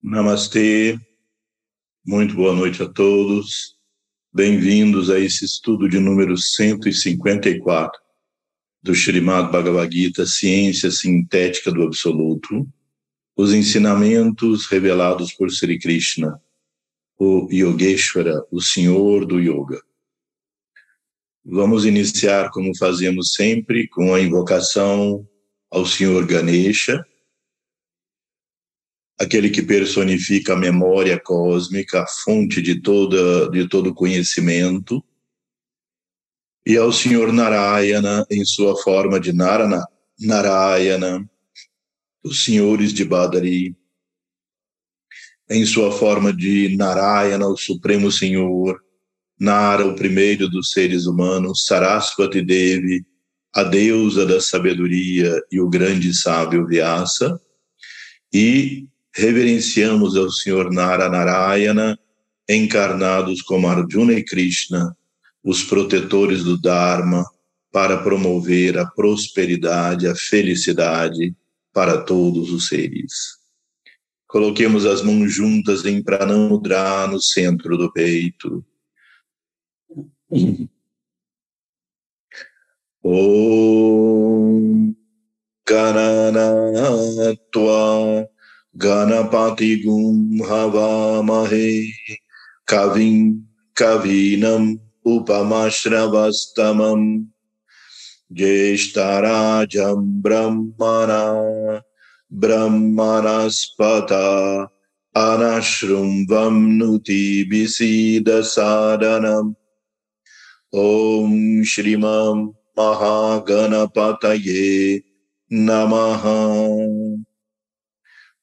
Namastê, muito boa noite a todos. Bem-vindos a esse estudo de número 154 do Srimad Bhagavad Gita, Ciência Sintética do Absoluto, os ensinamentos revelados por Sri Krishna, o Yogeshwara, o Senhor do Yoga. Vamos iniciar, como fazemos sempre, com a invocação ao Senhor Ganesha, aquele que personifica a memória cósmica, a fonte de, toda, de todo conhecimento, e ao Senhor Narayana em sua forma de Narana, Narayana, os senhores de Badari, em sua forma de Narayana, o Supremo Senhor, Nara, o primeiro dos seres humanos, Saraswati Devi, a deusa da sabedoria e o grande sábio Vyasa, e reverenciamos ao Senhor Nara Narayana, encarnados como Arjuna e Krishna, os protetores do Dharma, para promover a prosperidade, a felicidade para todos os seres. Coloquemos as mãos juntas em Pranamudra no centro do peito. Om Ganapati Gum Havamahe Kavim Kavinam Upamashravastamam Jeshtarajam Brahmana Brahmanaspata Anashrumbam Nuti Bisida Sadanam Om Shrimam Mahaganapataye Namaha.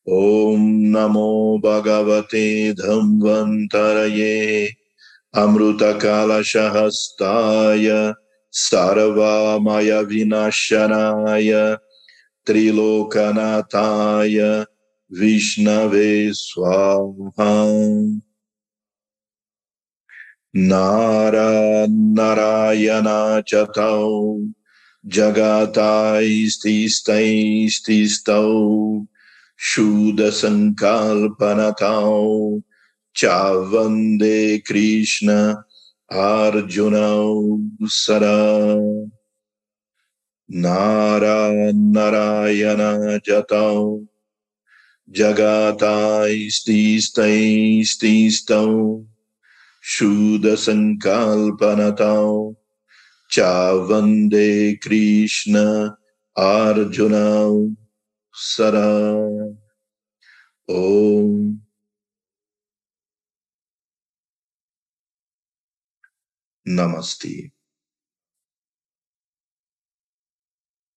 ॐ नमो भगवते धन्वन्तरये अमृतकलशहस्ताय सर्वमयविनाशनाय त्रिलोकनाथाय विष्णवे स्वाहा नारायणा च तौ जगतास्तिस्तैस्तिस्तौ Shuddha Sankalpanatau Chavande Krishna Arjuna Sara Nara Narayana Jatau. Jagata Ististai Ististau Shuddha Sara Om Namastê.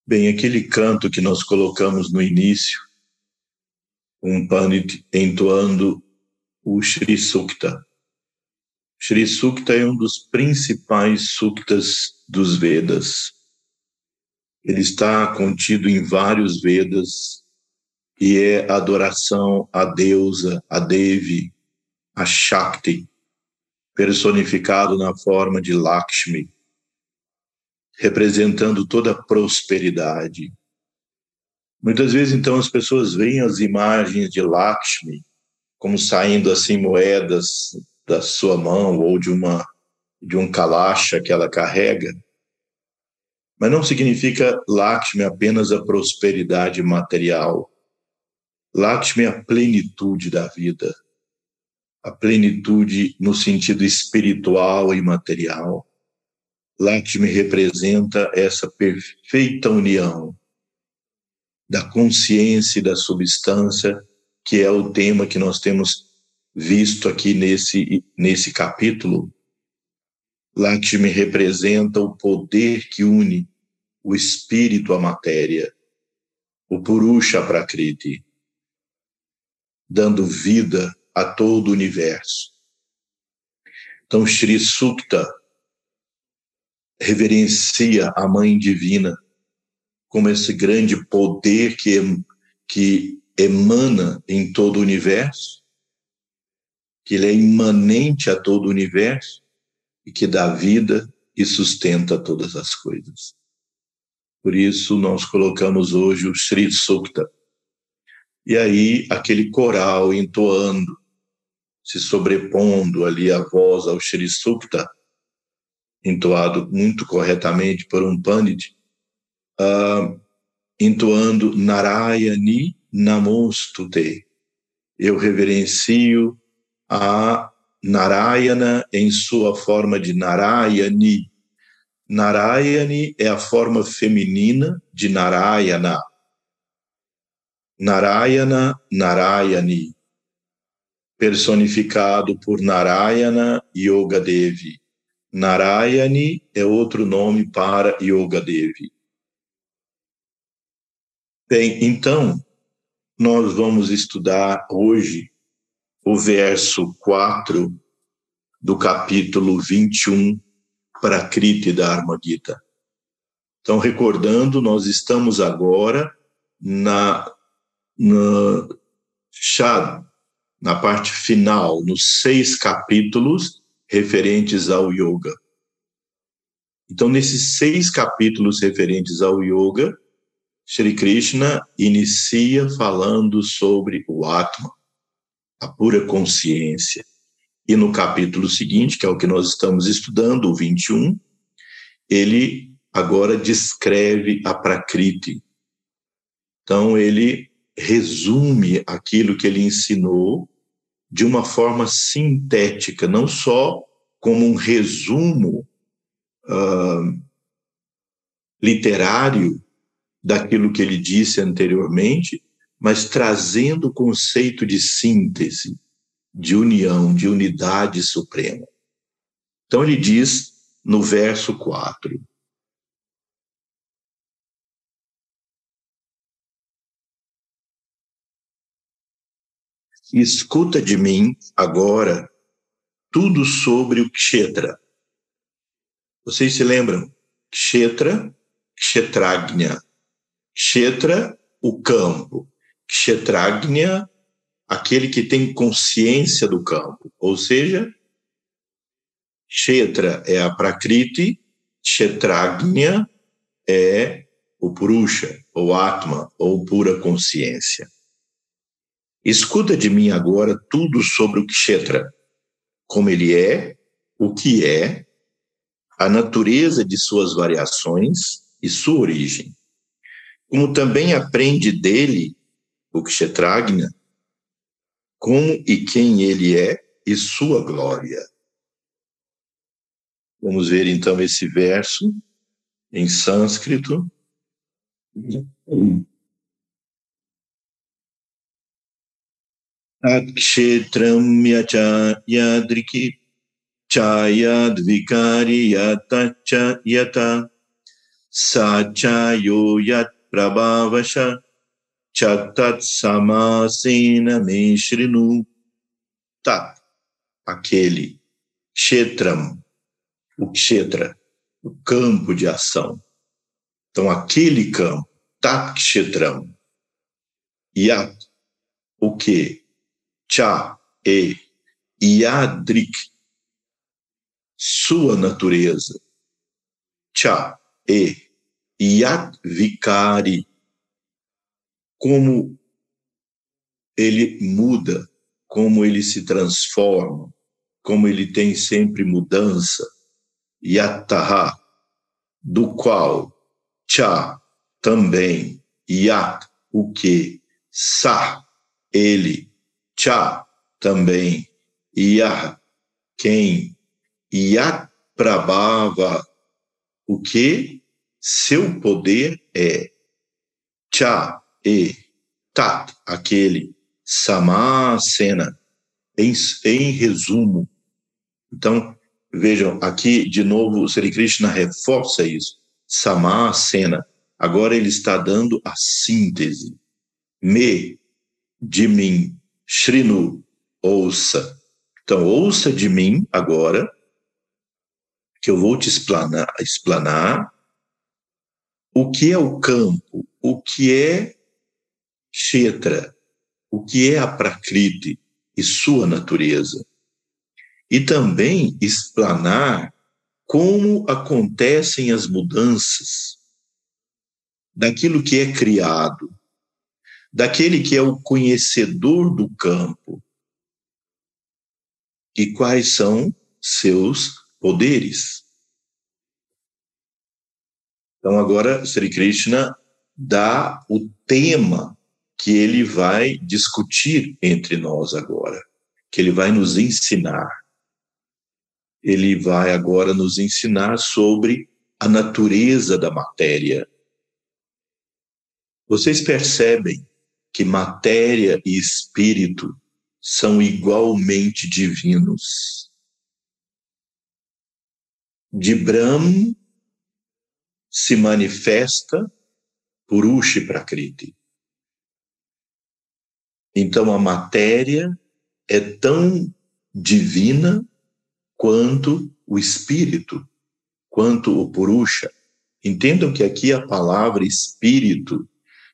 Bem, aquele canto que nós colocamos no início, um Pandit entoando o Shri Sukta. Shri Sukta é um dos principais suktas dos Vedas. Ele está contido em vários Vedas e é adoração à deusa, a Devi, a Shakti, personificado na forma de Lakshmi, representando toda a prosperidade. Muitas vezes, então, as pessoas veem as imagens de Lakshmi como saindo assim moedas da sua mão ou de uma de um kalacha que ela carrega, mas não significa Lakshmi apenas a prosperidade material. Lakshmi é a plenitude da vida, a plenitude no sentido espiritual e material. Lakshmi representa essa perfeita união da consciência e da substância, que é o tema que nós temos visto aqui nesse, nesse capítulo, Lakshmi representa o poder que une o espírito à matéria, o Purusha Prakriti, dando vida a todo o universo. Então, Shri Sukta reverencia a Mãe Divina como esse grande poder que, que emana em todo o universo, que ele é imanente a todo o universo, e que dá vida e sustenta todas as coisas. Por isso, nós colocamos hoje o Sri Sukta. E aí aquele coral entoando, se sobrepondo ali a voz ao Shri Sukta, entoado muito corretamente por um Pandit, uh, entoando Narayani Namostute. Eu reverencio a Narayana em sua forma de Narayani. Narayani é a forma feminina de Narayana. Narayana, Narayani, personificado por Narayana Yoga Devi. Narayani é outro nome para Yoga Devi. Bem, então, nós vamos estudar hoje o verso 4 do capítulo 21 para Kriti Dharma Gita. Então, recordando, nós estamos agora na, na, na parte final, nos seis capítulos referentes ao yoga. Então, nesses seis capítulos referentes ao yoga, Shri Krishna inicia falando sobre o Atma, a pura consciência. E no capítulo seguinte, que é o que nós estamos estudando, o 21, ele agora descreve a Prakriti. Então, ele resume aquilo que ele ensinou de uma forma sintética, não só como um resumo uh, literário daquilo que ele disse anteriormente, mas trazendo o conceito de síntese, de união, de unidade suprema. Então ele diz no verso 4: Escuta de mim agora tudo sobre o Kshetra. Vocês se lembram? Kshetra, Kshetragnya. Kshetra, o campo. Kshetragnya, aquele que tem consciência do campo, ou seja, Kshetra é a Prakriti, Kshetragnya é o Purusha, ou Atma, ou pura consciência. Escuta de mim agora tudo sobre o Kshetra, como ele é, o que é, a natureza de suas variações e sua origem. Como também aprende dele o Kshetragna, como e quem ele é e sua glória. Vamos ver então esse verso em sânscrito. Akshetram yadriki chayadvikari yatacha yata sachayo yat prabhavasha chatat samasena meshrinu. Tat, aquele kshetram, o kshetra, o campo de ação. Então, aquele campo, tat kshetram, yat, o que? Cha, e, yadrik, sua natureza, cha, e, yat vikari, como ele muda, como ele se transforma, como ele tem sempre mudança, yataha, do qual cha também, yat, o que, sa, ele, cha, também, yah, quem, yat prabhava, o que seu poder é, cha, e tat, aquele, samasena, em, em resumo. Então, vejam, aqui de novo o Sri Krishna reforça isso, samasena. Agora ele está dando a síntese. Me, de mim, Shrinu, ouça. Então, ouça de mim agora, que eu vou te explanar, explanar o que é o campo, o que é Kshetra, o que é a Prakriti e sua natureza. E também explanar como acontecem as mudanças daquilo que é criado, daquele que é o conhecedor do campo. E quais são seus poderes? Então, agora, Sri Krishna dá o tema que ele vai discutir entre nós agora, que ele vai nos ensinar. Ele vai agora nos ensinar sobre a natureza da matéria. Vocês percebem que matéria e espírito são igualmente divinos. De Brahma se manifesta Purushi Prakriti. Então a matéria é tão divina quanto o espírito, quanto o Purusha. Entendam que aqui a palavra espírito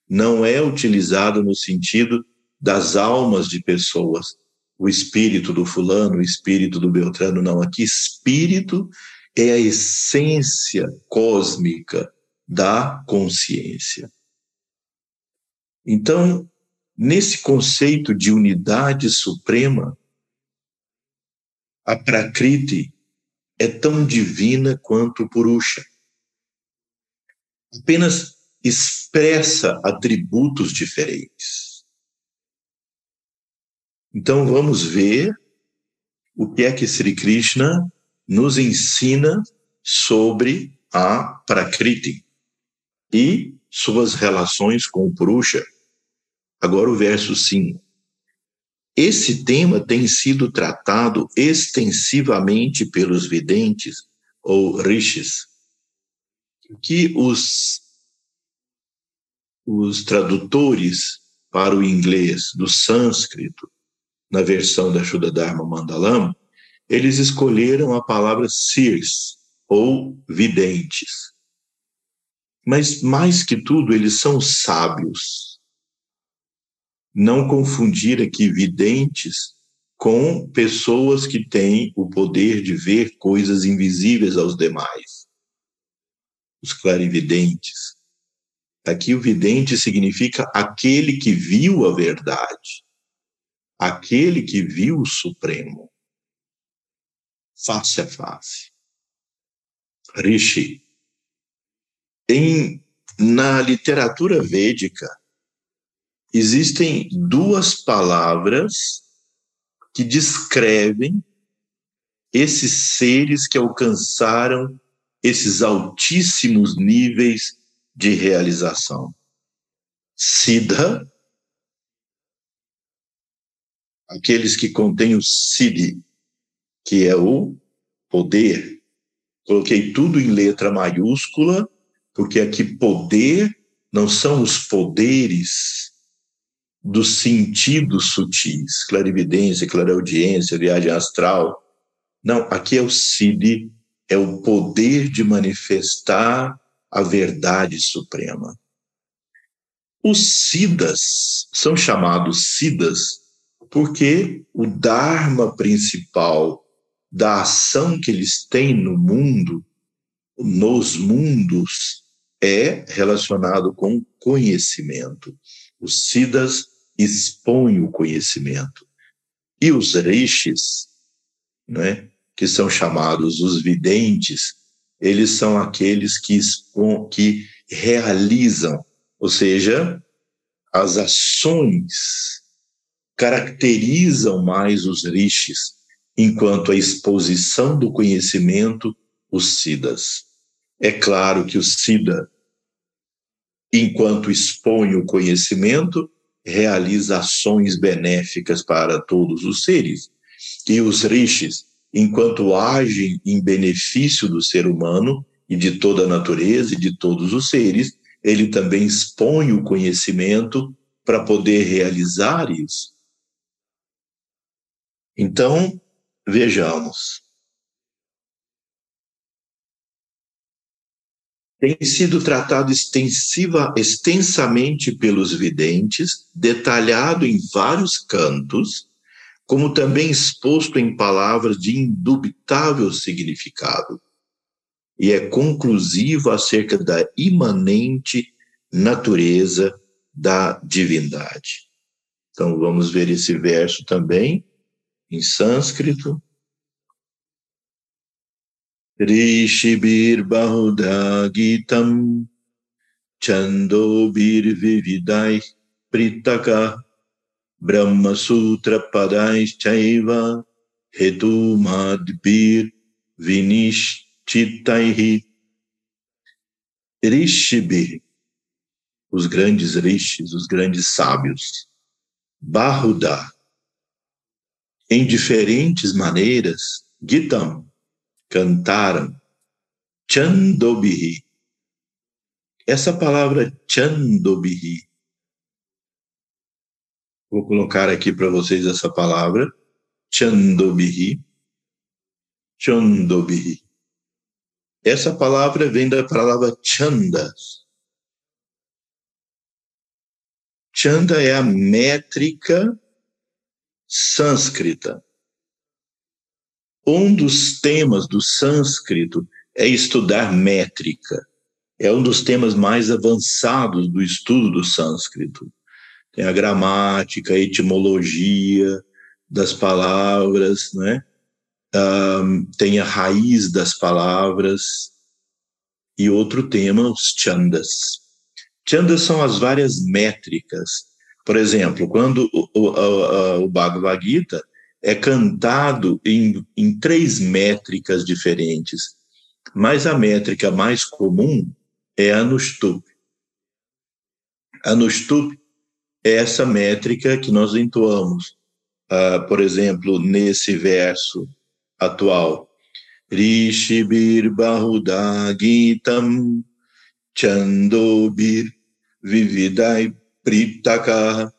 não é utilizada no sentido das almas de pessoas, o espírito do fulano, o espírito do Beltrano, não. Aqui, espírito é a essência cósmica da consciência. Então, nesse conceito de unidade suprema, a Prakriti é tão divina quanto o Purusha. Apenas expressa atributos diferentes. Então vamos ver o que é que Sri Krishna nos ensina sobre a Prakriti e suas relações com o Purusha. Agora o verso 5. Esse tema tem sido tratado extensivamente pelos videntes ou rishis, que os, os tradutores para o inglês do sânscrito, na versão da Shuddha Dharma eles escolheram a palavra sirs, ou videntes. Mas, mais que tudo, eles são sábios. Não confundir aqui videntes com pessoas que têm o poder de ver coisas invisíveis aos demais. Os clarividentes. Aqui o vidente significa aquele que viu a verdade, aquele que viu o Supremo face a face. Rishi. Em, na literatura védica, existem duas palavras que descrevem esses seres que alcançaram esses altíssimos níveis de realização. Siddha, aqueles que contêm o Siddhi, que é o poder. Coloquei tudo em letra maiúscula, porque aqui poder não são os poderes dos sentidos sutis, clarividência, clareaudiência, viagem astral. Não, aqui é o Siddhi, é o poder de manifestar a verdade suprema. Os Siddhas são chamados Siddhas porque o Dharma principal da ação que eles têm no mundo, nos mundos, é relacionado com conhecimento. Os Siddhas expõem o conhecimento. E os rishis, né, que são chamados os videntes, eles são aqueles que, expõem, que realizam, ou seja, as ações caracterizam mais os rishis enquanto a exposição do conhecimento, os siddhas. É claro que o siddha, enquanto expõe o conhecimento, realiza ações benéficas para todos os seres. E os rishis, enquanto agem em benefício do ser humano e de toda a natureza e de todos os seres, ele também expõe o conhecimento para poder realizar isso. Então, Vejamos. Tem sido tratado extensiva, extensamente pelos videntes, detalhado em vários cantos, como também exposto em palavras de indubitável significado, e é conclusivo acerca da imanente natureza da divindade. Então vamos ver esse verso também em sânscrito. Rishibir Bahudagitam Chandobir Vividai Pritaka Brahma Sutra Padai Chaiva Hetu Madbir Vinishchitaihi Rishibir os grandes rishis, os grandes sábios. Bahuda, em diferentes maneiras, Gitam, cantaram. Chandobihi. Essa palavra Chandobihi, vou colocar aqui para vocês essa palavra, Chandobihi. Chandobihi. Essa palavra vem da palavra Chandas, Chanda é a métrica sânscrita. Um dos temas do sânscrito é estudar métrica. É um dos temas mais avançados do estudo do sânscrito. Tem a gramática, a etimologia das palavras, né? Um, tem a raiz das palavras e outro tema, os chandas. Chandas são as várias métricas. Por exemplo, quando o, o, o Bhagavad Gita é cantado em, em três métricas diferentes, mas a métrica mais comum é a Anushtup. Anushtup é essa métrica que nós entoamos. Uh, por exemplo, nesse verso atual, Rishibir Bahuda Chandobir Vividai Pritaka.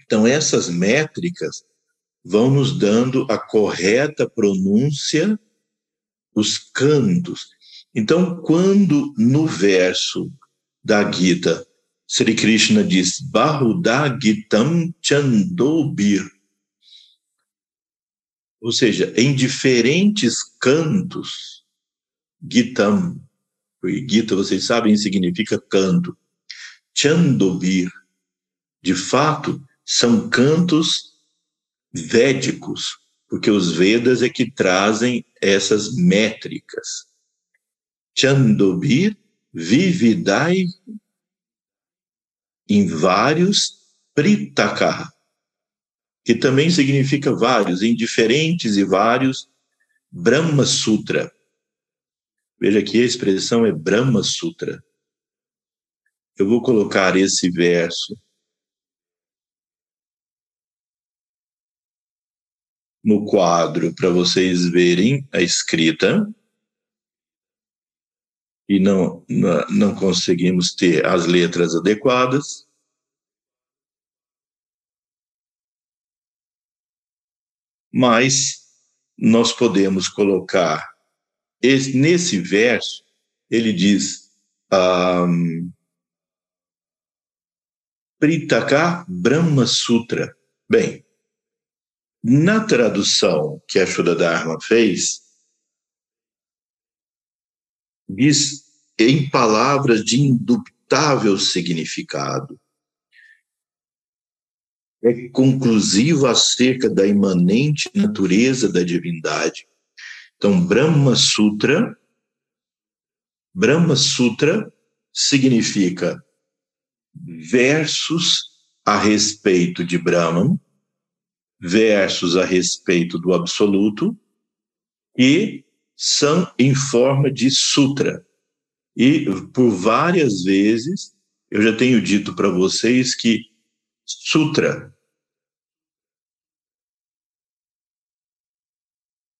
Então, essas métricas vão nos dando a correta pronúncia, os cantos. Então, quando no verso da Gita, Sri Krishna diz Bahuda Gitam Chandobir, ou seja, em diferentes cantos, Gitam, porque Gita, vocês sabem, significa canto. Chandobir, de fato, são cantos védicos, porque os Vedas é que trazem essas métricas. Chandobir vividai em vários pritaka, que também significa vários, em diferentes e vários Brahma Sutra. Veja que a expressão é Brahma Sutra. Eu vou colocar esse verso no quadro para vocês verem a escrita. E não, não conseguimos ter as letras adequadas. Mas nós podemos colocar esse, nesse verso, ele diz: um, Pritaka Brahma Sutra. Bem, na tradução que a Shuddha Dharma fez, diz em palavras de indubitável significado. É conclusivo acerca da imanente natureza da divindade então, Brahma Sutra, Brahma Sutra significa versos a respeito de Brahman, versos a respeito do absoluto e são em forma de sutra. E por várias vezes eu já tenho dito para vocês que sutra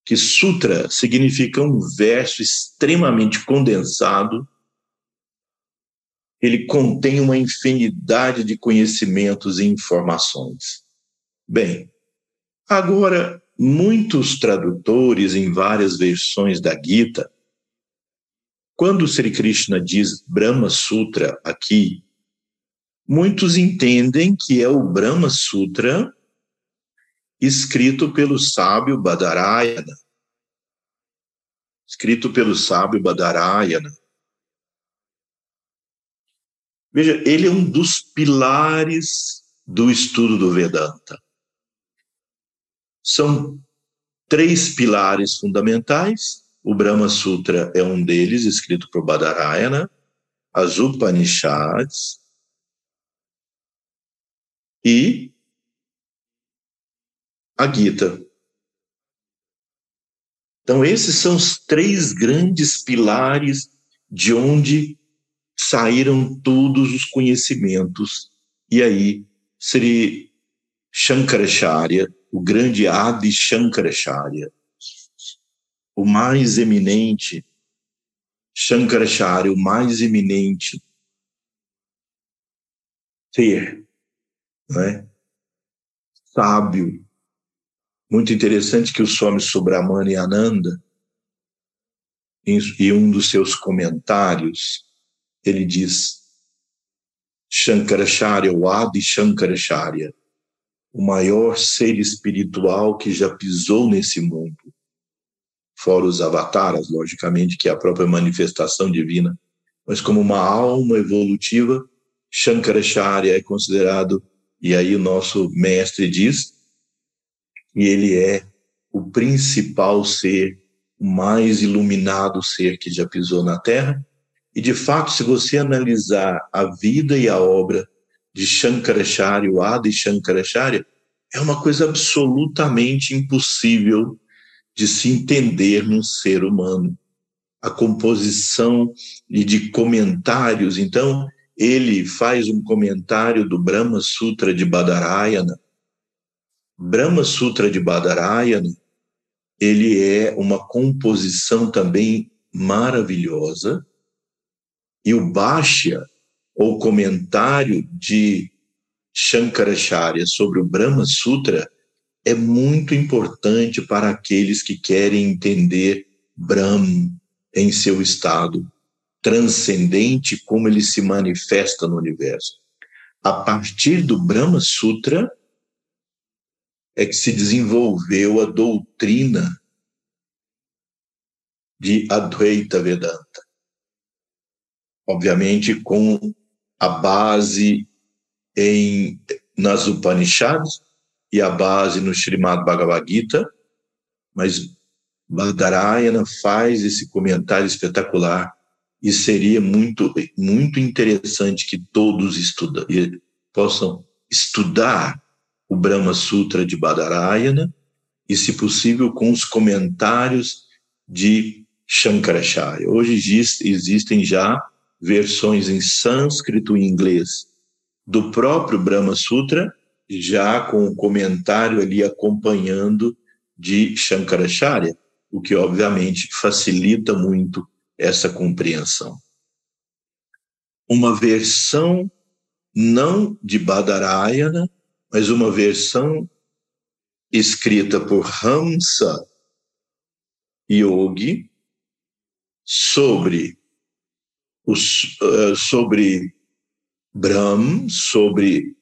que sutra significa um verso extremamente condensado. Ele contém uma infinidade de conhecimentos e informações. Bem, agora, muitos tradutores em várias versões da Gita, quando Sri Krishna diz Brahma Sutra aqui, muitos entendem que é o Brahma Sutra escrito pelo sábio Badarayana. Escrito pelo sábio Badarayana. Veja, ele é um dos pilares do estudo do Vedanta. São três pilares fundamentais. O Brahma Sutra é um deles, escrito por Badarayana, as Upanishads e a Gita. Então, esses são os três grandes pilares de onde saíram todos os conhecimentos. E aí, Sri Shankaracharya, o grande Adi Shankaracharya, o mais eminente Shankaracharya, o mais eminente ser, né? sábio. Muito interessante que o Swami Subramani Ananda, em um dos seus comentários, ele diz Shankaracharya, o Adi Shankaracharya, o maior ser espiritual que já pisou nesse mundo. Fora os avataras, logicamente, que é a própria manifestação divina, mas como uma alma evolutiva, Shankaracharya é considerado, e aí o nosso mestre diz, que ele é o principal ser, o mais iluminado ser que já pisou na Terra, e, de fato, se você analisar a vida e a obra de Shankaracharya, o Adi Shankaracharya, é uma coisa absolutamente impossível de se entender num ser humano. A composição e de comentários, então, ele faz um comentário do Brahma Sutra de Badarayana. Brahma Sutra de Badarayana, ele é uma composição também maravilhosa, e o Bhashya, ou comentário de Shankaracharya sobre o Brahma Sutra, é muito importante para aqueles que querem entender Brahma em seu estado transcendente, como ele se manifesta no universo. A partir do Brahma Sutra é que se desenvolveu a doutrina de Advaita Vedanta obviamente com a base em nas Upanishads e a base no Srimad Bhagavad Gita, mas Badarayana faz esse comentário espetacular e seria muito muito interessante que todos estudam, possam estudar o Brahma Sutra de Badarayana e, se possível, com os comentários de Shankaracharya. Hoje existem já versões em sânscrito e inglês do próprio Brahma Sutra, já com o comentário ali acompanhando de Shankaracharya, o que obviamente facilita muito essa compreensão. Uma versão não de Badarayana, mas uma versão escrita por Hamsa Yogi sobre os, uh, sobre Brahm, sobre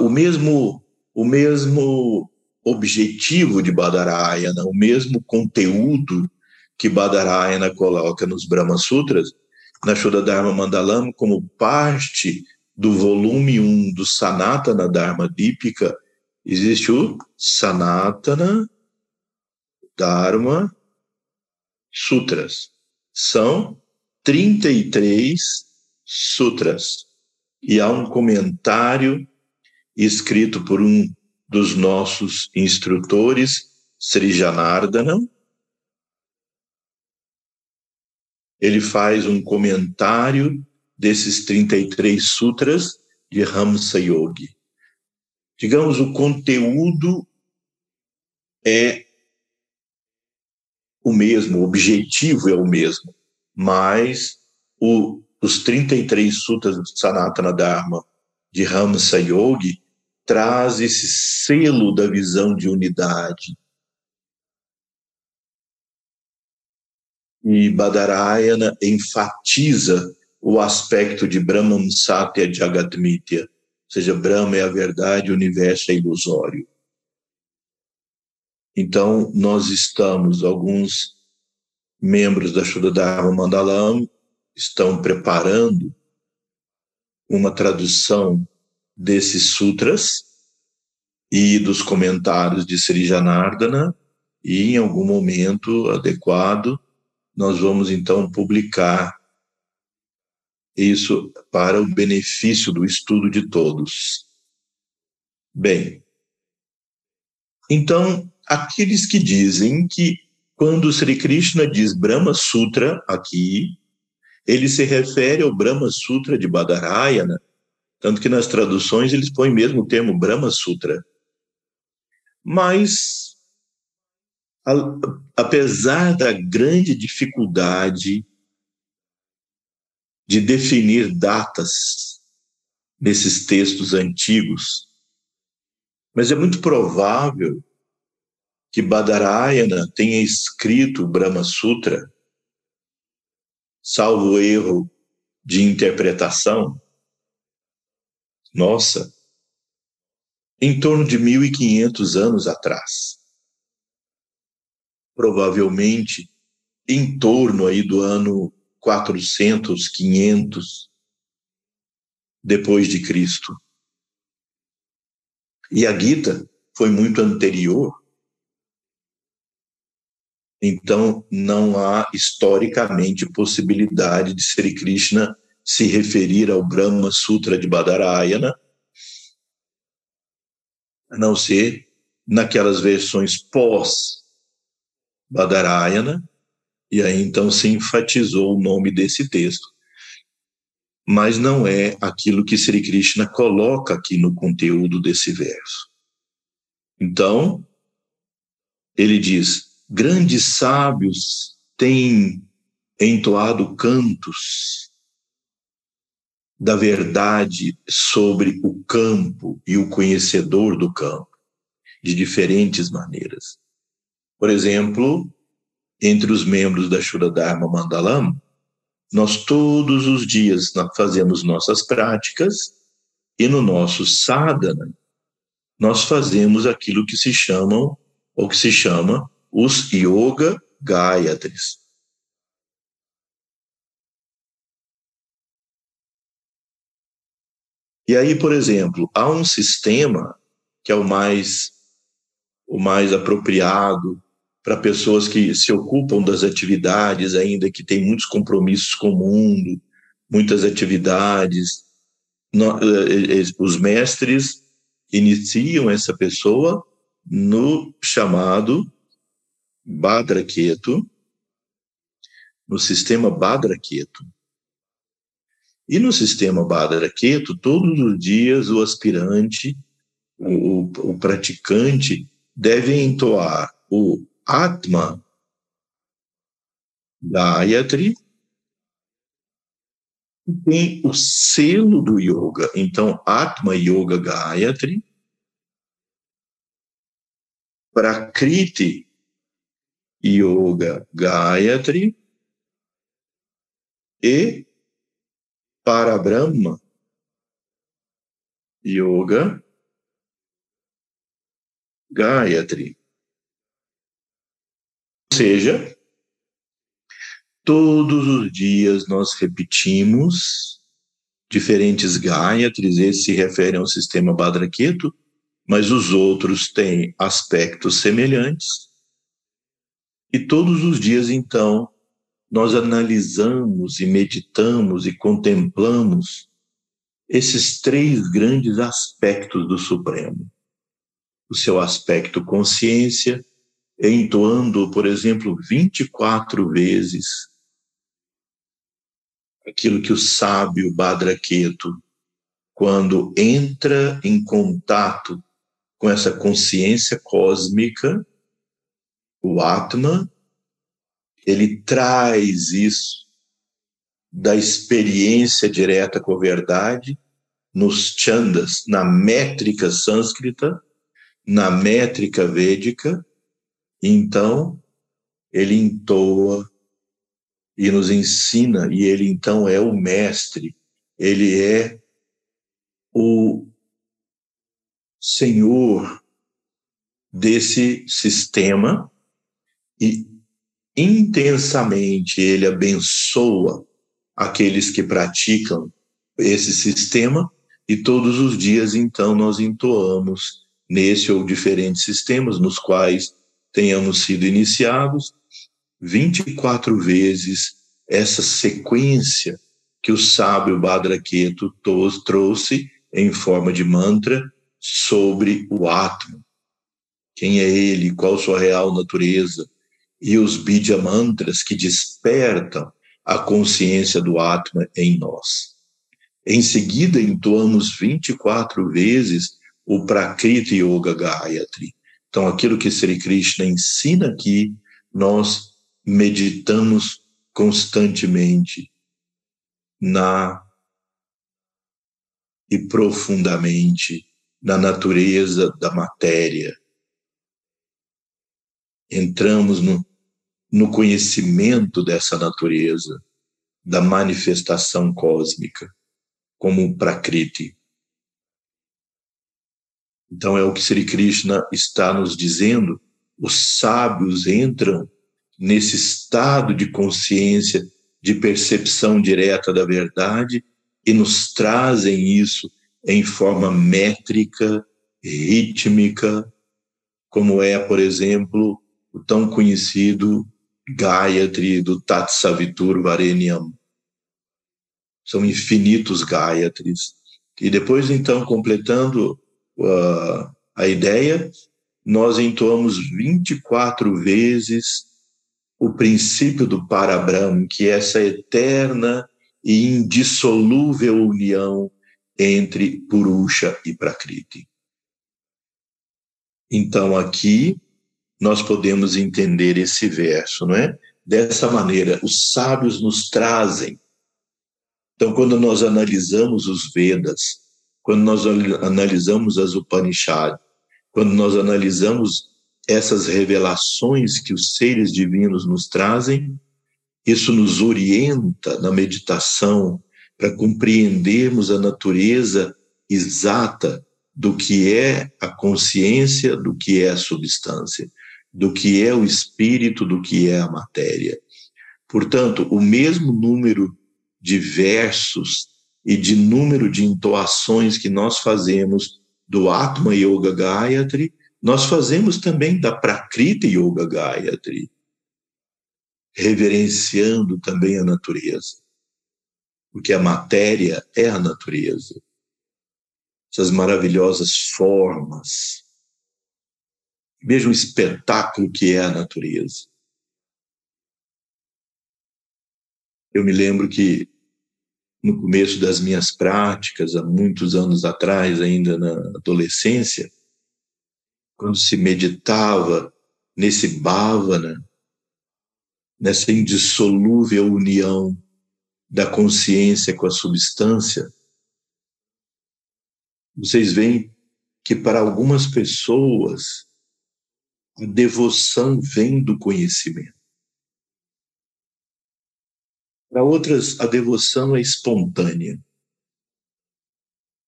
o mesmo o mesmo objetivo de Badarayana, o mesmo conteúdo que Badarayana coloca nos Brahma Sutras, na Shuddha Dharma Mandalam, como parte do volume 1 do Sanatana Dharma Dipika, existe o Sanatana Dharma Sutras. São 33 sutras. E há um comentário escrito por um dos nossos instrutores, Sri Janardana. Ele faz um comentário desses 33 sutras de Ramsa Yogi. Digamos, o conteúdo é o mesmo, o objetivo é o mesmo mas o, os 33 sutras do Sanatana Dharma de Ramsa Yogi traz esse selo da visão de unidade. E Badarayana enfatiza o aspecto de Brahman Satya Jagatmitya, ou seja, Brahma é a verdade, o universo é ilusório. Então, nós estamos, alguns membros da Shuddha Dharma Mandalam estão preparando uma tradução desses sutras e dos comentários de Sri Janardana, e em algum momento adequado nós vamos então publicar isso para o benefício do estudo de todos. Bem, então, aqueles que dizem que quando Sri Krishna diz Brahma Sutra aqui, ele se refere ao Brahma Sutra de Badarayana, tanto que nas traduções eles põem mesmo o termo Brahma Sutra. Mas, a, apesar da grande dificuldade de definir datas nesses textos antigos, mas é muito provável que Badarayana tenha escrito o Brahma Sutra, salvo erro de interpretação, nossa, em torno de 1500 anos atrás. Provavelmente em torno aí do ano 400, 500 depois de Cristo. E a Gita foi muito anterior então, não há historicamente possibilidade de Sri Krishna se referir ao Brahma Sutra de Badarayana, a não ser naquelas versões pós-Badarayana, e aí então se enfatizou o nome desse texto. Mas não é aquilo que Sri Krishna coloca aqui no conteúdo desse verso. Então, ele diz: grandes sábios têm entoado cantos da verdade sobre o campo e o conhecedor do campo, de diferentes maneiras. Por exemplo, entre os membros da Shura Dharma Mandalam, nós todos os dias fazemos nossas práticas e no nosso sadhana nós fazemos aquilo que se chamam ou que se chama os Yoga Gayatris. E aí, por exemplo, há um sistema que é o mais o mais apropriado para pessoas que se ocupam das atividades ainda que têm muitos compromissos com o mundo, muitas atividades. Eh, eh, os mestres iniciam essa pessoa no chamado Badraqueto, no sistema Badraqueto. E no sistema Badraqueto, todos os dias o aspirante, o, o praticante, deve entoar o Atma Gayatri, tem o selo do yoga. Então, Atma Yoga Gayatri, Prakriti Yoga Gayatri e para Brahma Yoga Gayatri. Ou seja, todos os dias nós repetimos diferentes Gayatris, esse se refere ao sistema Badraketu, mas os outros têm aspectos semelhantes e todos os dias, então, nós analisamos e meditamos e contemplamos esses três grandes aspectos do Supremo. O seu aspecto consciência, entoando, por exemplo, 24 vezes aquilo que o sábio Badraqueto, quando entra em contato com essa consciência cósmica, o Atman, ele traz isso da experiência direta com a verdade nos chandas, na métrica sânscrita, na métrica védica, então ele entoa e nos ensina, e ele então é o mestre, ele é o senhor desse sistema e intensamente ele abençoa aqueles que praticam esse sistema e todos os dias, então, nós entoamos nesse ou diferentes sistemas nos quais tenhamos sido iniciados. 24 vezes essa sequência que o sábio Badraketu trouxe em forma de mantra sobre o átomo. Quem é ele, qual sua real natureza, e os Bidya mantras que despertam a consciência do átomo em nós. Em seguida, entoamos 24 vezes o Prakriti Yoga Gayatri. Então, aquilo que Sri Krishna ensina aqui, nós meditamos constantemente na e profundamente na natureza da matéria. Entramos no, no conhecimento dessa natureza, da manifestação cósmica, como um Prakriti. Então é o que Sri Krishna está nos dizendo. Os sábios entram nesse estado de consciência, de percepção direta da verdade e nos trazem isso em forma métrica, rítmica, como é, por exemplo, o tão conhecido Gayatri do Tatsavitur Varenyam. São infinitos Gayatris. E depois, então, completando uh, a ideia, nós entoamos 24 vezes o princípio do Parabrahma, que é essa eterna e indissolúvel união entre Purusha e Prakriti. Então, aqui nós podemos entender esse verso, não é? Dessa maneira, os sábios nos trazem. Então, quando nós analisamos os Vedas, quando nós analisamos as Upanishads, quando nós analisamos essas revelações que os seres divinos nos trazem, isso nos orienta na meditação para compreendermos a natureza exata do que é a consciência, do que é a substância do que é o espírito, do que é a matéria. Portanto, o mesmo número de versos e de número de entoações que nós fazemos do Atma Yoga Gayatri, nós fazemos também da Prakriti Yoga Gayatri, reverenciando também a natureza, porque a matéria é a natureza. Essas maravilhosas formas, Veja o espetáculo que é a natureza. Eu me lembro que no começo das minhas práticas, há muitos anos atrás, ainda na adolescência, quando se meditava nesse bhavana, nessa indissolúvel união da consciência com a substância, vocês veem que para algumas pessoas a devoção vem do conhecimento. Para outras, a devoção é espontânea.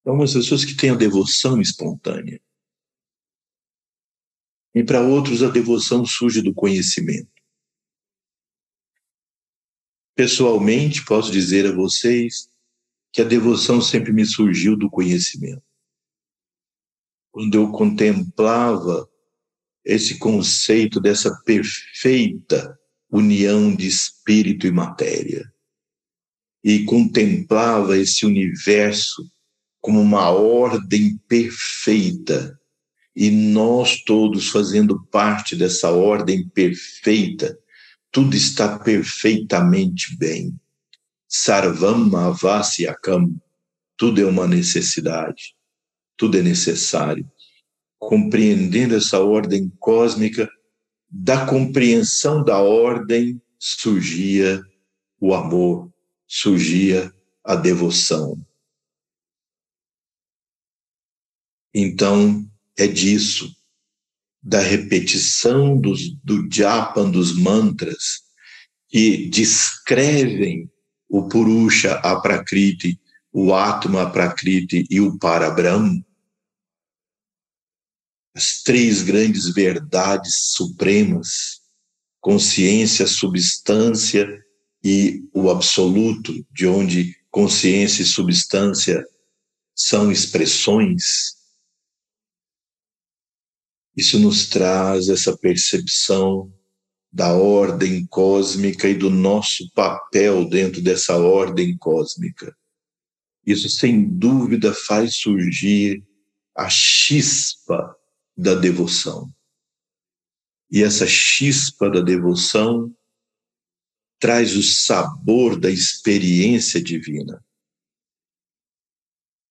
Para umas pessoas que têm a devoção espontânea. E para outros, a devoção surge do conhecimento. Pessoalmente, posso dizer a vocês que a devoção sempre me surgiu do conhecimento. Quando eu contemplava esse conceito dessa perfeita união de espírito e matéria. E contemplava esse universo como uma ordem perfeita, e nós todos fazendo parte dessa ordem perfeita, tudo está perfeitamente bem. Sarvam avasyakam, tudo é uma necessidade, tudo é necessário compreendendo essa ordem cósmica, da compreensão da ordem surgia o amor, surgia a devoção. Então, é disso, da repetição dos, do japa, dos mantras, que descrevem o Purusha, a Prakriti, o Atma, Prakriti e o Parabrahma, as três grandes verdades supremas, consciência, substância e o absoluto, de onde consciência e substância são expressões, isso nos traz essa percepção da ordem cósmica e do nosso papel dentro dessa ordem cósmica. Isso, sem dúvida, faz surgir a chispa da devoção. E essa chispa da devoção traz o sabor da experiência divina.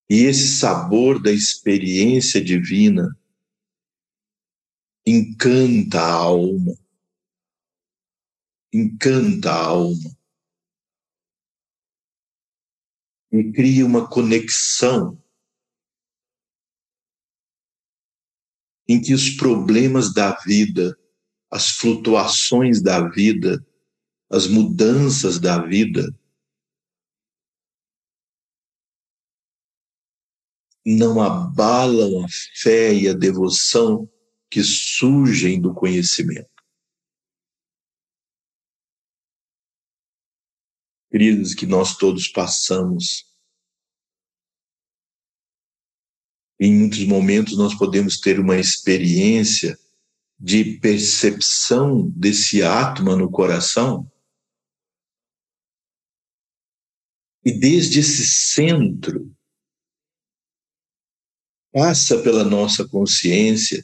E esse sabor da experiência divina encanta a alma, encanta a alma e cria uma conexão em que os problemas da vida, as flutuações da vida, as mudanças da vida não abalam a fé e a devoção que surgem do conhecimento. Queridos, que nós todos passamos. Em muitos momentos nós podemos ter uma experiência de percepção desse átomo no coração. E desde esse centro passa pela nossa consciência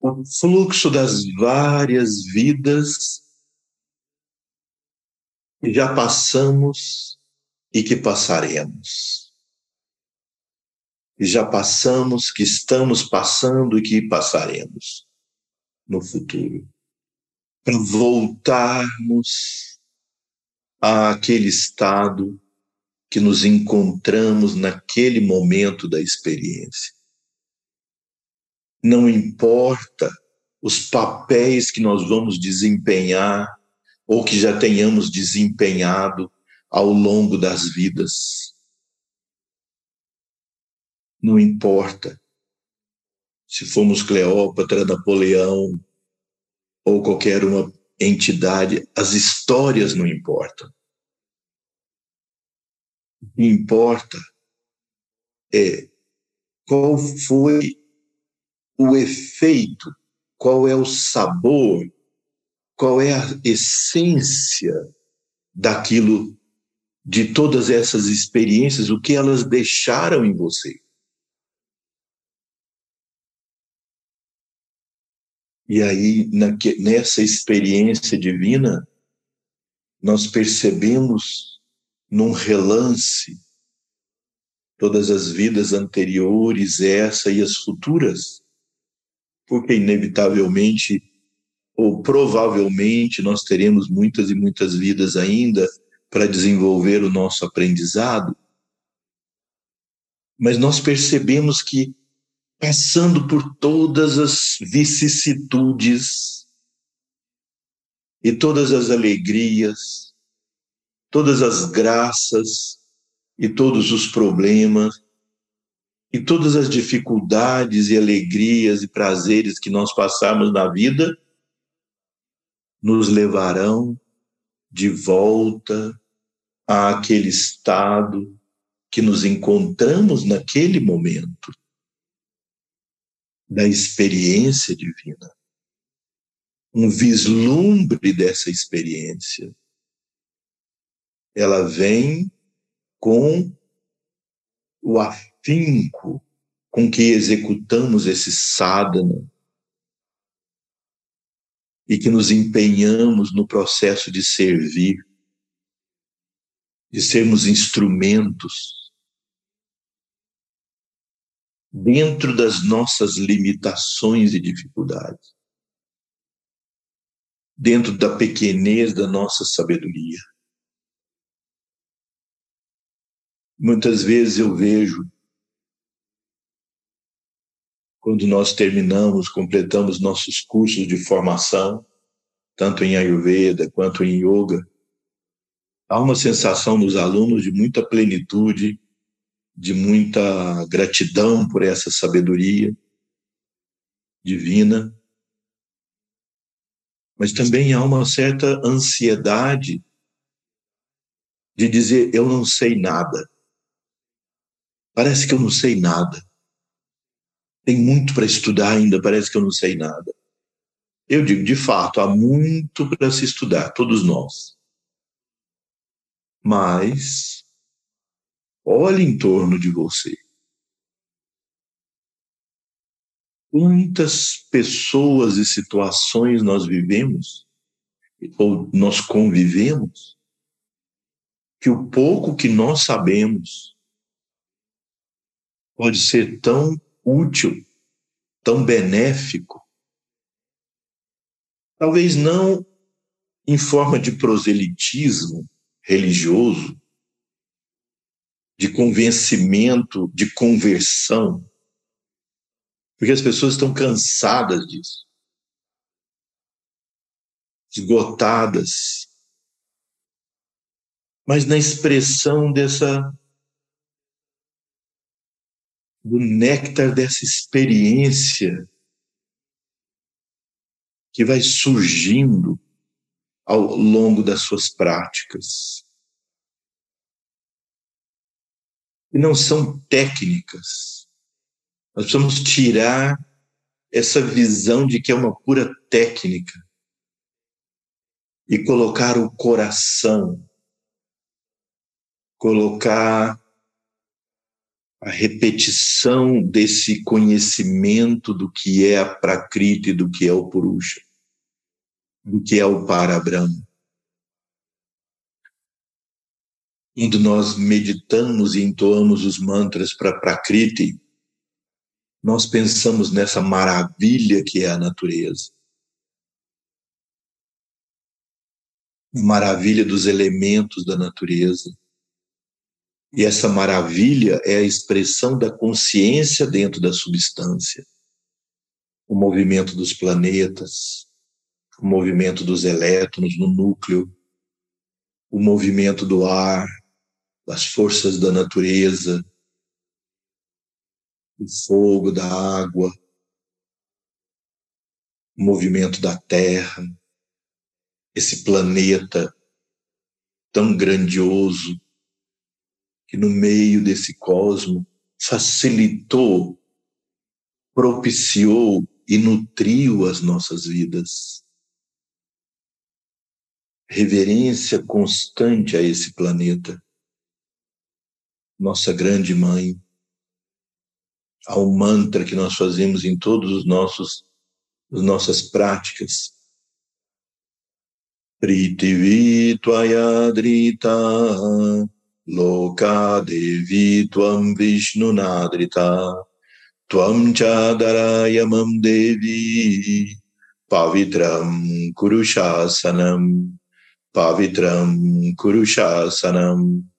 o fluxo das várias vidas que já passamos e que passaremos. Que já passamos, que estamos passando e que passaremos no futuro. Para voltarmos àquele estado que nos encontramos naquele momento da experiência. Não importa os papéis que nós vamos desempenhar ou que já tenhamos desempenhado ao longo das vidas. Não importa se fomos Cleópatra, Napoleão ou qualquer uma entidade, as histórias não importam. O que importa é qual foi o efeito, qual é o sabor qual é a essência daquilo, de todas essas experiências, o que elas deixaram em você. E aí, nessa experiência divina, nós percebemos num relance todas as vidas anteriores, essa e as futuras, porque inevitavelmente ou provavelmente nós teremos muitas e muitas vidas ainda para desenvolver o nosso aprendizado, mas nós percebemos que, passando por todas as vicissitudes e todas as alegrias, todas as graças e todos os problemas, e todas as dificuldades e alegrias e prazeres que nós passamos na vida, nos levarão de volta àquele estado que nos encontramos naquele momento da experiência divina. Um vislumbre dessa experiência. Ela vem com o afinco com que executamos esse sadhana, e que nos empenhamos no processo de servir, de sermos instrumentos dentro das nossas limitações e dificuldades, dentro da pequenez da nossa sabedoria. Muitas vezes eu vejo quando nós terminamos, completamos nossos cursos de formação, tanto em Ayurveda quanto em Yoga, há uma sensação nos alunos de muita plenitude, de muita gratidão por essa sabedoria divina, mas também há uma certa ansiedade de dizer eu não sei nada. Parece que eu não sei nada. Tem muito para estudar ainda, parece que eu não sei nada. Eu digo, de fato, há muito para se estudar, todos nós. Mas olhe em torno de você. Quantas pessoas e situações nós vivemos, ou nós convivemos, que o pouco que nós sabemos pode ser tão útil, tão benéfico, talvez não em forma de proselitismo religioso, de convencimento, de conversão, porque as pessoas estão cansadas disso, esgotadas, mas na expressão dessa do néctar dessa experiência que vai surgindo ao longo das suas práticas. E não são técnicas. Nós precisamos tirar essa visão de que é uma pura técnica e colocar o coração, colocar a repetição desse conhecimento do que é a Prakriti do que é o Purusha, do que é o Parabrahma. Quando nós meditamos e entoamos os mantras para Prakriti, nós pensamos nessa maravilha que é a natureza. A maravilha dos elementos da natureza, e essa maravilha é a expressão da consciência dentro da substância. O movimento dos planetas, o movimento dos elétrons no núcleo, o movimento do ar, das forças da natureza, do fogo, da água, o movimento da Terra, esse planeta tão grandioso que no meio desse cosmo facilitou, propiciou e nutriu as nossas vidas. Reverência constante a esse planeta, nossa grande mãe, ao mantra que nós fazemos em todos os nossos as nossas práticas. Pritivi tvayadrita lokadevi tvam vishnunadrita tvam chadarayamam devi pavitram kurushasanam pavitram kurushasanam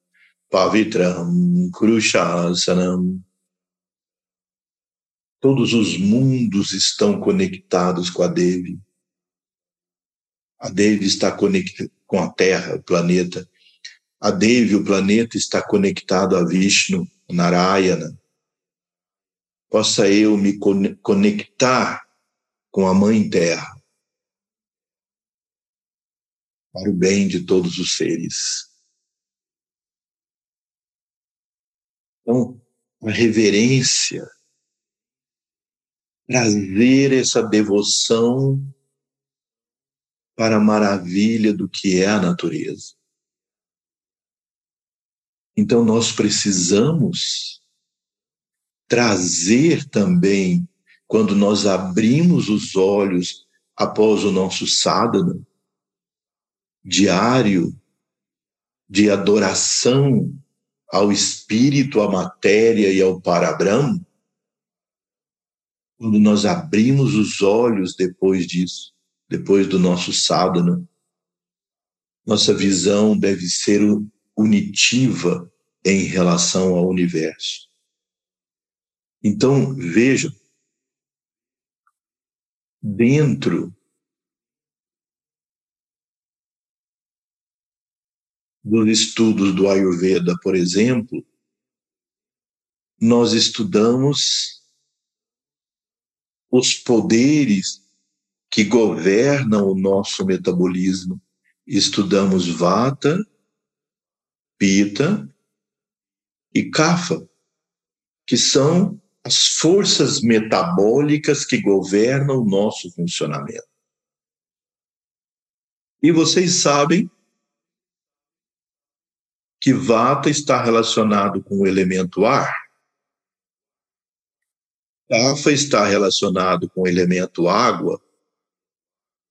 pavitram kurushasanam. Todos os mundos estão conectados com a Devi. A Devi está conectada com a Terra, o planeta. A Devi, o planeta, está conectado a Vishnu, Narayana. Possa eu me conectar com a Mãe Terra para o bem de todos os seres. Então, a reverência, trazer essa devoção para a maravilha do que é a natureza. Então, nós precisamos trazer também, quando nós abrimos os olhos após o nosso sadhana diário de adoração ao espírito, à matéria e ao parabrahma, quando nós abrimos os olhos depois disso, depois do nosso sadhana, nossa visão deve ser unitiva em relação ao universo. Então, veja, dentro dos estudos do Ayurveda, por exemplo, nós estudamos os poderes que governam o nosso metabolismo. Estudamos Vata, Pita e Kapha, que são as forças metabólicas que governam o nosso funcionamento. E vocês sabem que Vata está relacionado com o elemento ar, Kapha está relacionado com o elemento água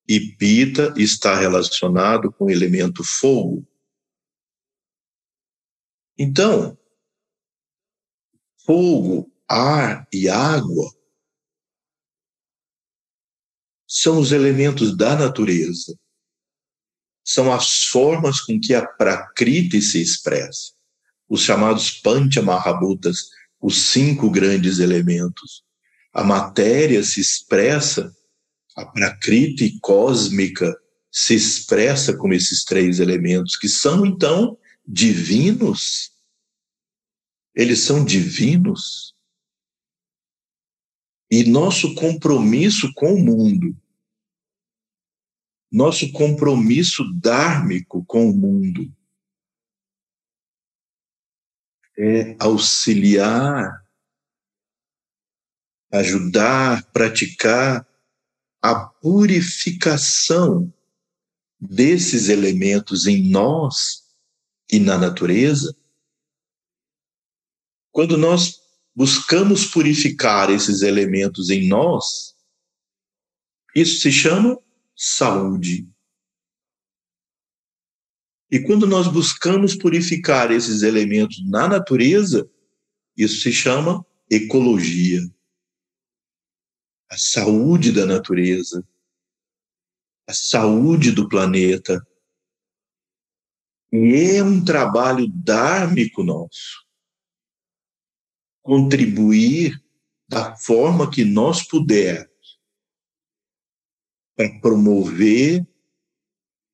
e Pita está relacionado com o elemento fogo. Então, fogo, ar e água são os elementos da natureza. São as formas com que a Prakriti se expressa. Os chamados Panchamahabhutas, os cinco grandes elementos. A matéria se expressa, a Prakriti cósmica se expressa como esses três elementos, que são, então, divinos. Eles são divinos. E nosso compromisso com o mundo, nosso compromisso dármico com o mundo, é auxiliar, ajudar, praticar a purificação desses elementos em nós e na natureza. Quando nós buscamos purificar esses elementos em nós, isso se chama saúde. E quando nós buscamos purificar esses elementos na natureza, isso se chama ecologia. A saúde da natureza, a saúde do planeta. E é um trabalho dármico nosso contribuir da forma que nós pudermos para promover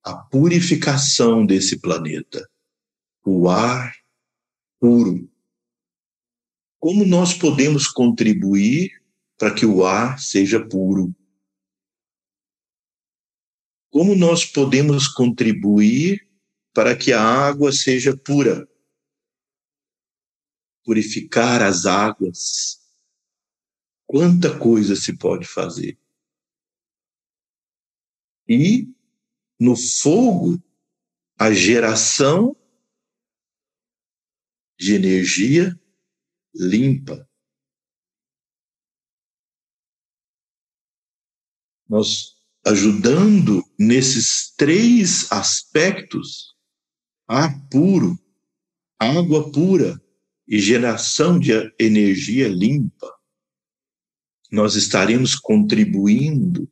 a purificação desse planeta, o ar puro. Como nós podemos contribuir para que o ar seja puro? Como nós podemos contribuir para que a água seja pura? purificar as águas. Quanta coisa se pode fazer. E no fogo, a geração de energia limpa. Nós ajudando nesses três aspectos: ar puro, água pura e geração de energia limpa, nós estaremos contribuindo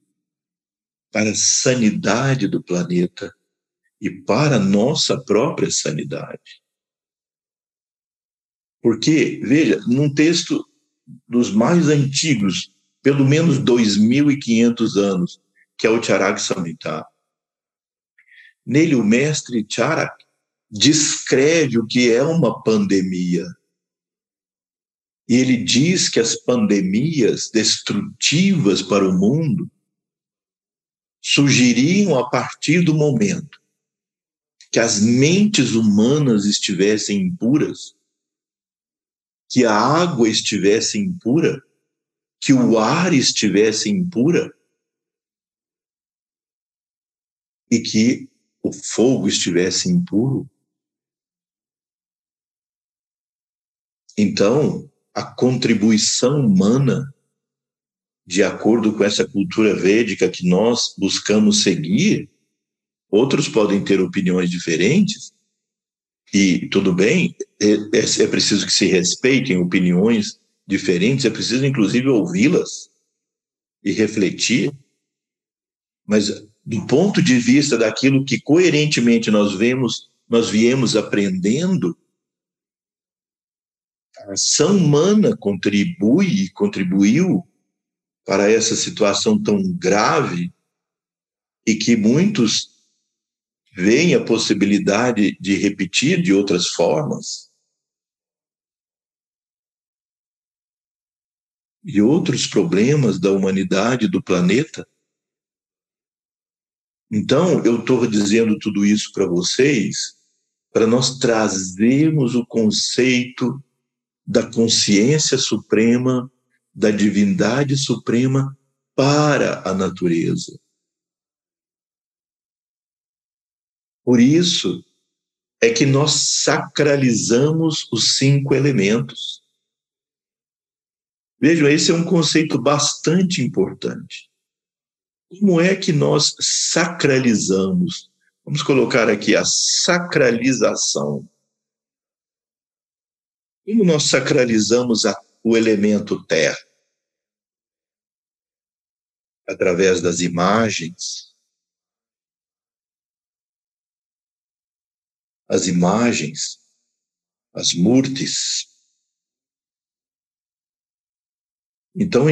para a sanidade do planeta e para a nossa própria sanidade. Porque, veja, num texto dos mais antigos, pelo menos 2.500 anos, que é o Charak Samhita, nele o mestre Charak descreve o que é uma pandemia e ele diz que as pandemias destrutivas para o mundo surgiriam a partir do momento que as mentes humanas estivessem impuras, que a água estivesse impura, que o ar estivesse impura e que o fogo estivesse impuro. Então, a contribuição humana, de acordo com essa cultura védica que nós buscamos seguir, outros podem ter opiniões diferentes, e tudo bem, é, é, é preciso que se respeitem opiniões diferentes, é preciso inclusive ouvi-las e refletir, mas do ponto de vista daquilo que coerentemente nós vemos, nós viemos aprendendo, a ação humana contribui e contribuiu para essa situação tão grave e que muitos veem a possibilidade de repetir de outras formas. E outros problemas da humanidade, do planeta. Então, eu estou dizendo tudo isso para vocês para nós trazermos o conceito da consciência suprema, da divindade suprema para a natureza. Por isso é que nós sacralizamos os cinco elementos. Vejam, esse é um conceito bastante importante. Como é que nós sacralizamos? Vamos colocar aqui a sacralização. Como nós sacralizamos a, o elemento terra? Através das imagens. As imagens, as murtis. Então,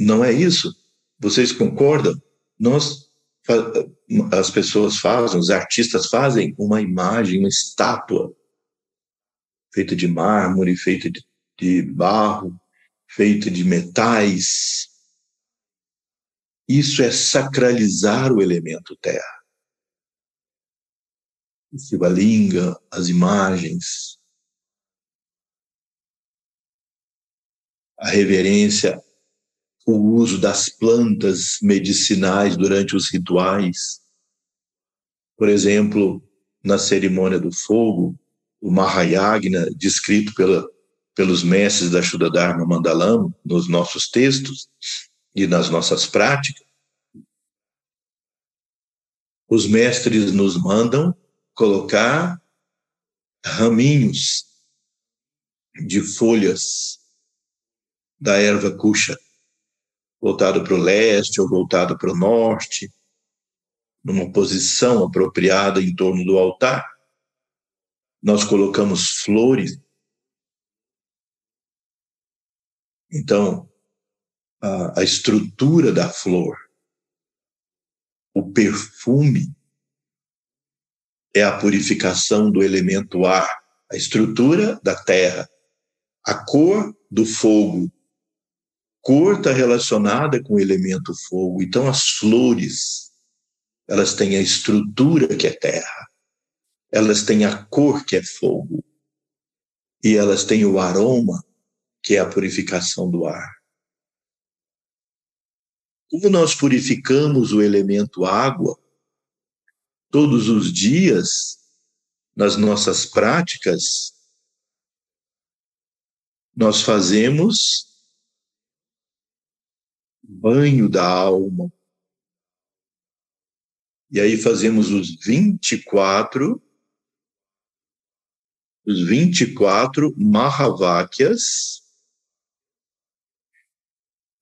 não é isso? Vocês concordam? Nós, as pessoas fazem, os artistas fazem uma imagem, uma estátua feita de mármore, feita de, de barro, feita de metais. Isso é sacralizar o elemento terra. O Shivalinga, as imagens, a reverência, o uso das plantas medicinais durante os rituais. Por exemplo, na cerimônia do fogo, o Mahayagna, descrito pela, pelos mestres da Shuddha Dharma Mandalama, nos nossos textos e nas nossas práticas, os mestres nos mandam colocar raminhos de folhas da erva cuxa, voltado para o leste ou voltado para o norte, numa posição apropriada em torno do altar nós colocamos flores. Então, a, a estrutura da flor, o perfume, é a purificação do elemento ar, a estrutura da terra, a cor do fogo. Cor está relacionada com o elemento fogo. Então, as flores, elas têm a estrutura que é terra elas têm a cor que é fogo e elas têm o aroma que é a purificação do ar. Como nós purificamos o elemento água todos os dias nas nossas práticas, nós fazemos banho da alma. E aí fazemos os 24 os 24 Mahavakyas.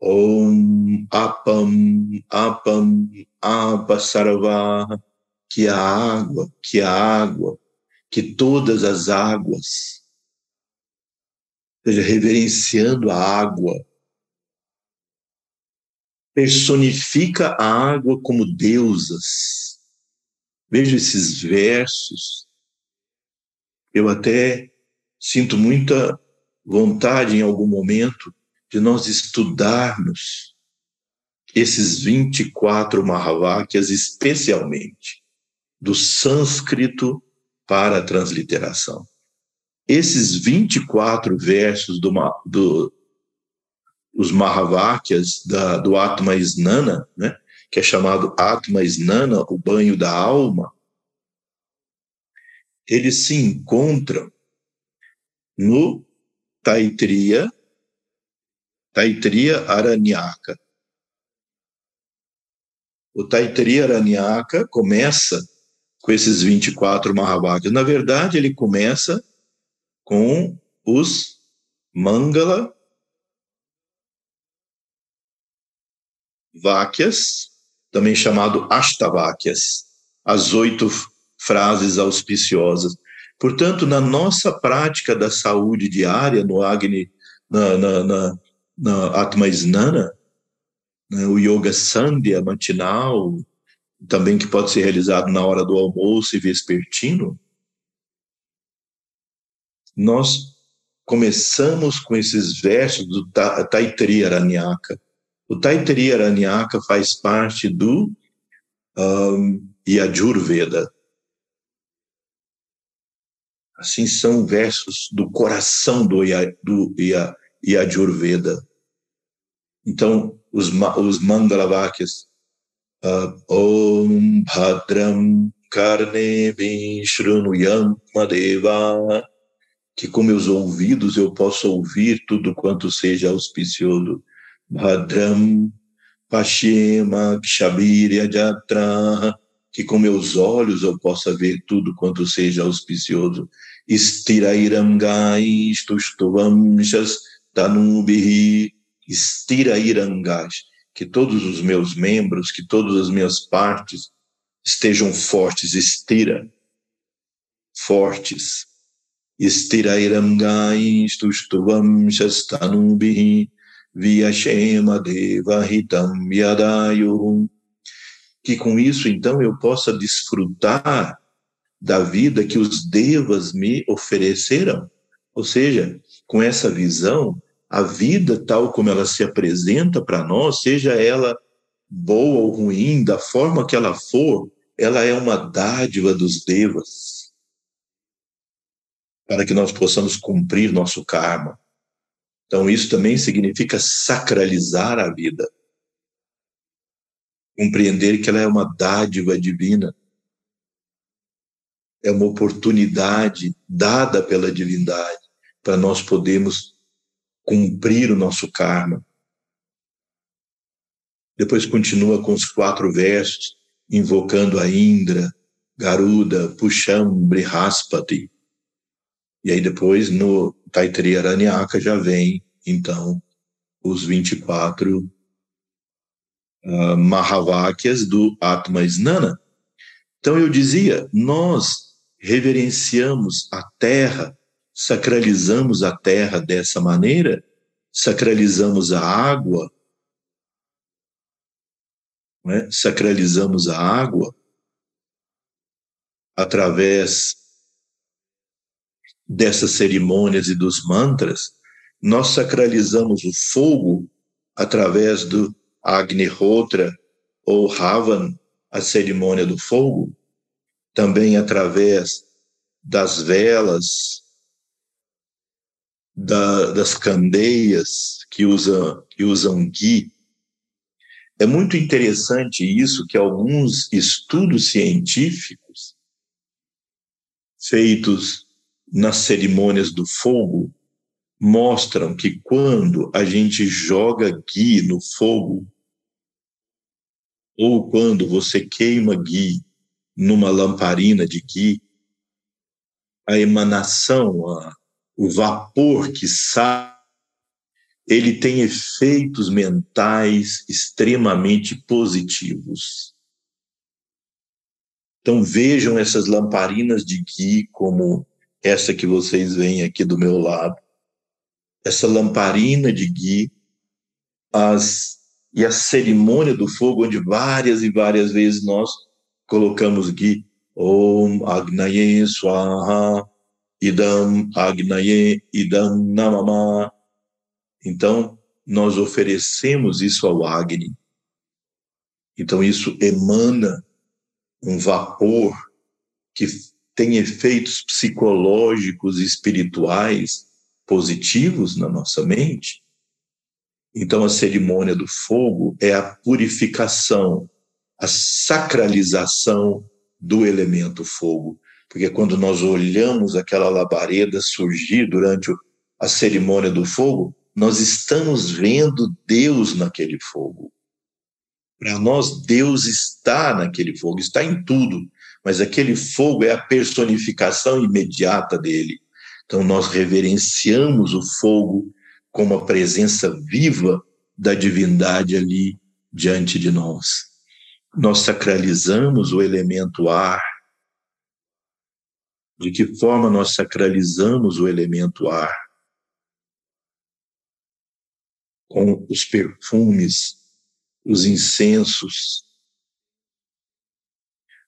Om Apam Apam Apasarava, que a água, que a água, que todas as águas, seja, reverenciando a água, personifica a água como deusas. Veja esses versos. Eu até sinto muita vontade em algum momento de nós estudarmos esses 24 Mahavakyas, especialmente do sânscrito para a transliteração. Esses 24 versos do, do os Mahavakyas da, do Atma Snana, né, que é chamado Atma Snana, o banho da alma, eles se encontram no Taitriya, Taitriya Aranyaka. O Taitriya Aranyaka começa com esses 24 Mahavakyas. Na verdade, ele começa com os Mangala Vakyas, também chamado Ashtavakyas, as oito frases auspiciosas. Portanto, na nossa prática da saúde diária, no Agni, na, na, na, na Atma Snana, né, o Yoga Sandhya matinal, também que pode ser realizado na hora do almoço e vespertino, nós começamos com esses versos do Taitri Aranyaka. O Taitri Aranyaka faz parte do um, Yajurveda, Assim são versos do coração do, do Yajurveda. Então, os, os Mangalavakyas, uh, Om Bhadram Karne Shrunuyam Madeva, que com meus ouvidos eu possa ouvir tudo quanto seja auspicioso. Bhadram Pashema Kshabirya Jatra, que com meus olhos eu possa ver tudo quanto seja auspicioso. Istirairangai Stustuvamshas Tanubihi Istirairangas, que todos os meus membros, que todas as minhas partes estejam fortes, estira, fortes. Istirairangai Stustuvamshas Tanubihi Vyashema Devahitam Yadayuhum que com isso, então, eu possa desfrutar da vida que os devas me ofereceram. Ou seja, com essa visão, a vida tal como ela se apresenta para nós, seja ela boa ou ruim, da forma que ela for, ela é uma dádiva dos devas. Para que nós possamos cumprir nosso karma. Então, isso também significa sacralizar a vida. Compreender que ela é uma dádiva divina, é uma oportunidade dada pela divindade para nós podermos cumprir o nosso karma. Depois continua com os quatro versos, invocando a Indra, Garuda, Pusham, Brihaspati. E aí depois no Taittiriya Aranyaka já vem, então, os 24 uh, Mahavakyas do Atma Snana. Então eu dizia, nós reverenciamos a terra, sacralizamos a terra dessa maneira, sacralizamos a água, é? sacralizamos a água através dessas cerimônias e dos mantras, nós sacralizamos o fogo através do Agnihotra ou Ravan, a cerimônia do fogo, também através das velas, da, das candeias que usam, que usam ghee. É muito interessante isso que alguns estudos científicos feitos nas cerimônias do fogo mostram que quando a gente joga ghee no fogo, ou quando você queima ghee numa lamparina de ghee, a emanação, a, o vapor que sai, ele tem efeitos mentais extremamente positivos. Então vejam essas lamparinas de ghee como essa que vocês veem aqui do meu lado. Essa lamparina de ghee, as e a cerimônia do fogo, onde várias e várias vezes nós colocamos Gui, Om Agnaye Swaha, Idam Agnaye Idam Namama. Então, nós oferecemos isso ao Agni. Então, isso emana um vapor que tem efeitos psicológicos e espirituais positivos na nossa mente então, a cerimônia do fogo é a purificação, a sacralização do elemento fogo. Porque quando nós olhamos aquela labareda surgir durante a cerimônia do fogo, nós estamos vendo Deus naquele fogo. Para nós, Deus está naquele fogo, está em tudo, mas aquele fogo é a personificação imediata dele. Então, nós reverenciamos o fogo como a presença viva da divindade ali diante de nós. Nós sacralizamos o elemento ar. De que forma nós sacralizamos o elemento ar? Com os perfumes, os incensos,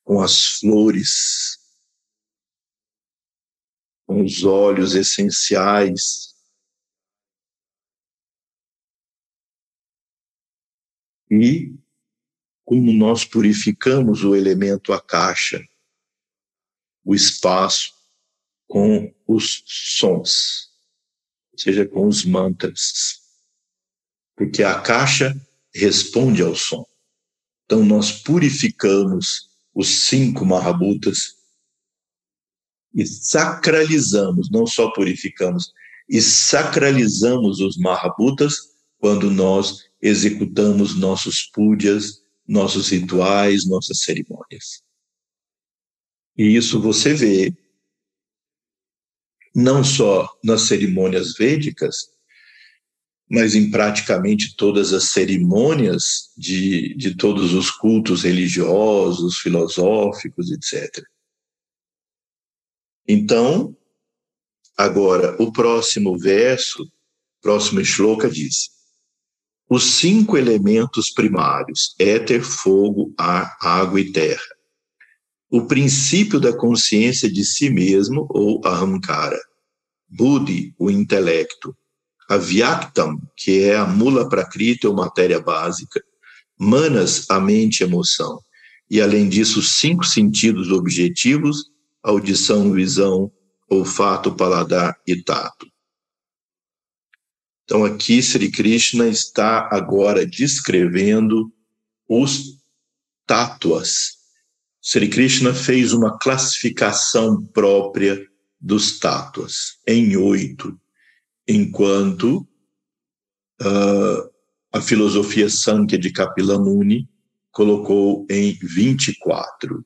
com as flores, com os óleos essenciais, e como nós purificamos o elemento a caixa, o espaço, com os sons, ou seja, com os mantras. Porque a caixa responde ao som. Então, nós purificamos os cinco marrabutas e sacralizamos, não só purificamos, e sacralizamos os marrabutas quando nós executamos nossos púdias, nossos rituais, nossas cerimônias. E isso você vê não só nas cerimônias védicas, mas em praticamente todas as cerimônias de, de todos os cultos religiosos, filosóficos, etc. Então, agora, o próximo verso, próximo shloka diz: os cinco elementos primários, éter, fogo, ar, água e terra. O princípio da consciência de si mesmo, ou ahamkara. Buddhi, o intelecto Avyaktam, que é a mula prakriti ou matéria básica, manas, a mente e emoção, e além disso, cinco sentidos objetivos, audição, visão, olfato, paladar e tato. Então aqui Sri Krishna está agora descrevendo os tátuas. Sri Krishna fez uma classificação própria dos tátuas em oito enquanto uh, a filosofia Sankhya de Kapila Muni colocou em 24,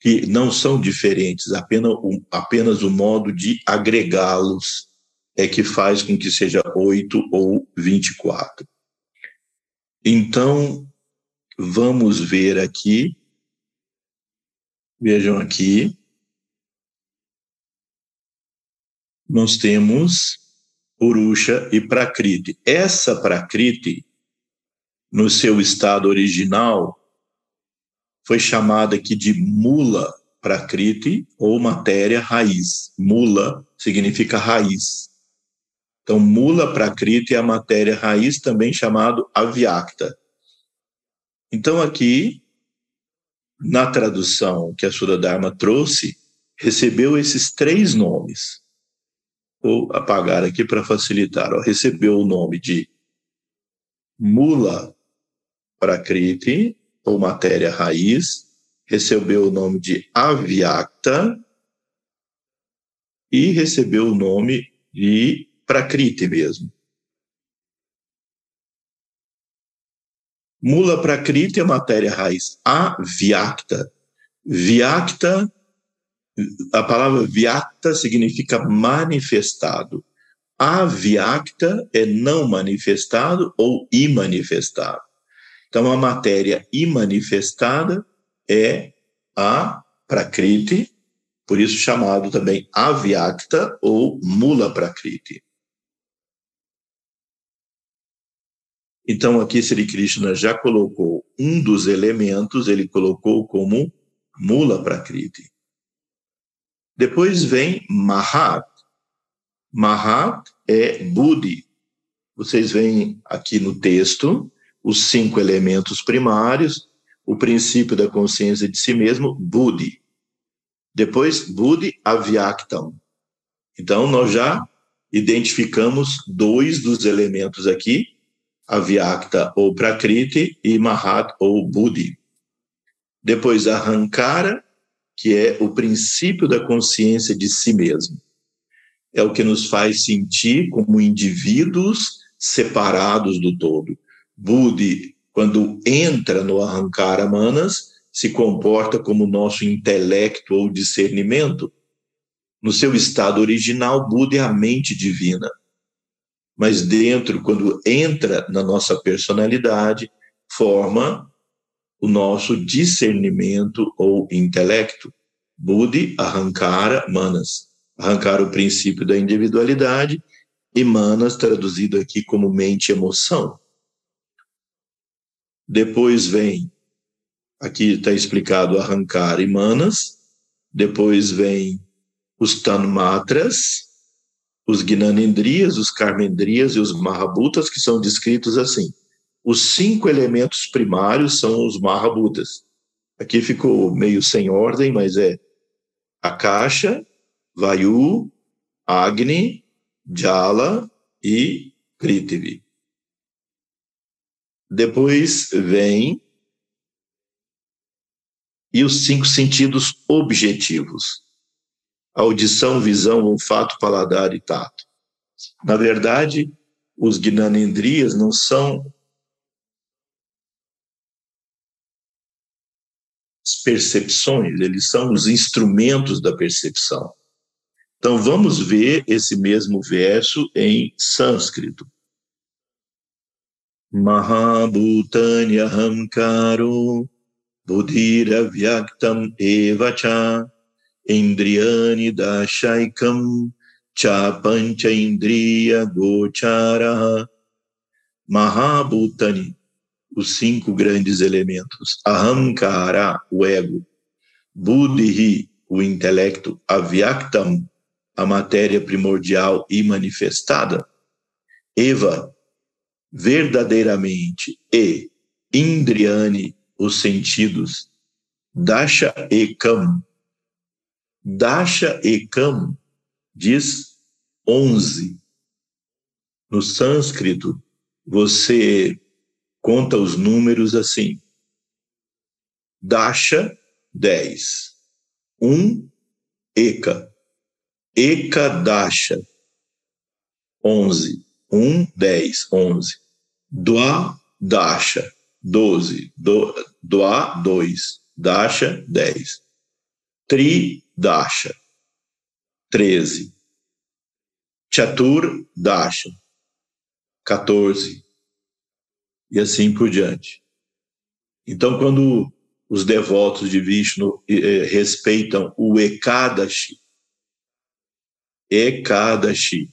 que não são diferentes, apenas, apenas o modo de agregá-los é que faz com que seja 8 ou 24. Então, vamos ver aqui, vejam aqui, nós temos Purusha e Prakriti. Essa Prakriti, no seu estado original, foi chamada aqui de Mula Prakriti ou matéria raiz. Mula significa raiz. Então, Mula Prakriti é a matéria raiz, também chamado Avyakta. Então, aqui, na tradução que a Sura Dharma trouxe, recebeu esses três nomes Vou apagar aqui para facilitar. Ó, recebeu o nome de mula prakriti, ou matéria raiz, recebeu o nome de avyakta e recebeu o nome de prakriti mesmo. Mula prakriti é matéria raiz avyakta. Vyakta a palavra vyakta significa manifestado. Avyakta é não manifestado ou imanifestado. Então, a matéria imanifestada é a Prakriti, por isso chamado também Avyakta ou Mula Prakriti. Então, aqui Sri Krishna já colocou um dos elementos, ele colocou como Mula Prakriti. Depois vem Mahat. Mahat é Buddhi. Vocês veem aqui no texto os cinco elementos primários, o princípio da consciência de si mesmo, Buddhi. Depois, Buddhi Avyaktam. Então, nós já identificamos dois dos elementos aqui, Avyakta ou Prakriti e Mahat ou Buddhi. Depois, Ahankara que é o princípio da consciência de si mesmo. É o que nos faz sentir como indivíduos separados do todo. Budi, quando entra no arrancar manas, se comporta como nosso intelecto ou discernimento. No seu estado original, Buda é a mente divina. Mas dentro, quando entra na nossa personalidade, forma o nosso discernimento ou intelecto. Buddhi, Ahankara, Manas. Ahankara, o princípio da individualidade, e Manas, traduzido aqui como mente e emoção. Depois vem, aqui está explicado Ahankara e Manas, depois vem os Tanmatras, os Gnanendrias, os Karmendrias e os Mahabutas, que são descritos assim. Os cinco elementos primários são os Mahabhutas. Aqui ficou meio sem ordem, mas é a caixa, Vayu, Agni, Jala e Prithvi. Depois vem e os cinco sentidos objetivos: audição, visão, olfato, paladar e tato. Na verdade, os Gnanendriyas não são percepções, eles são os instrumentos da percepção. Então vamos ver esse mesmo verso em sânscrito. Mahabhutani ahamkaro buddhiravyaktam evacha cha pancha indriya gochara Mahabhutani os cinco grandes elementos. Ahamkara, o ego. Buddhi, o intelecto. Avyaktam, a matéria primordial e manifestada. Eva, verdadeiramente. E Indriani, os sentidos. Dasha Ekam. Dasha Ekam diz onze. No sânscrito, você conta os números assim. Dasha, 10. 1, um, Eka. Eka Dasha, 11. 1, um, 10, 11. Dua Dasha, 12. Do, Dua, 2. Dasha, 10. Tri Dasha, 13. Chatur Dasha, 14 e assim por diante. Então, quando os devotos de Vishnu eh, respeitam o Ekadashi, Ekadashi,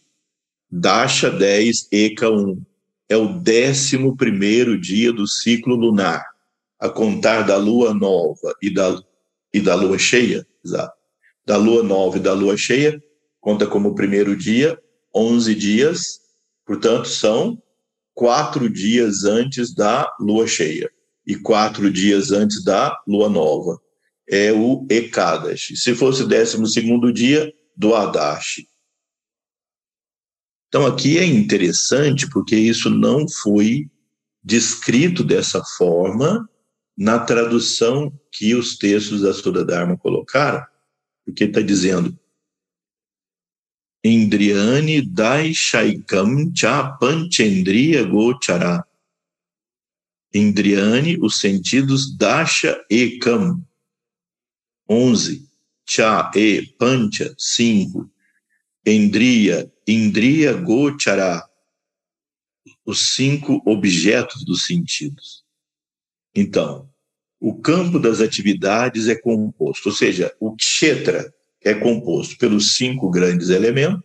Dasha 10, Eka 1, é o décimo primeiro dia do ciclo lunar, a contar da lua nova e da, e da lua cheia, exato. Da lua nova e da lua cheia, conta como primeiro dia, 11 dias, portanto, são quatro dias antes da lua cheia e quatro dias antes da lua nova. É o Ekadashi. Se fosse o décimo segundo dia, do Adashi. Então aqui é interessante porque isso não foi descrito dessa forma na tradução que os textos da Sudha Dharma colocaram, porque está dizendo Indriani Daishaikam Cha Panchendriya Gochara. Indriani, os sentidos Dasha e Kam. 11. Cha e Pancha, 5. Indriya, Indriya Gochara. Os cinco objetos dos sentidos. Então, o campo das atividades é composto, ou seja, o kshetra, é composto pelos cinco grandes elementos,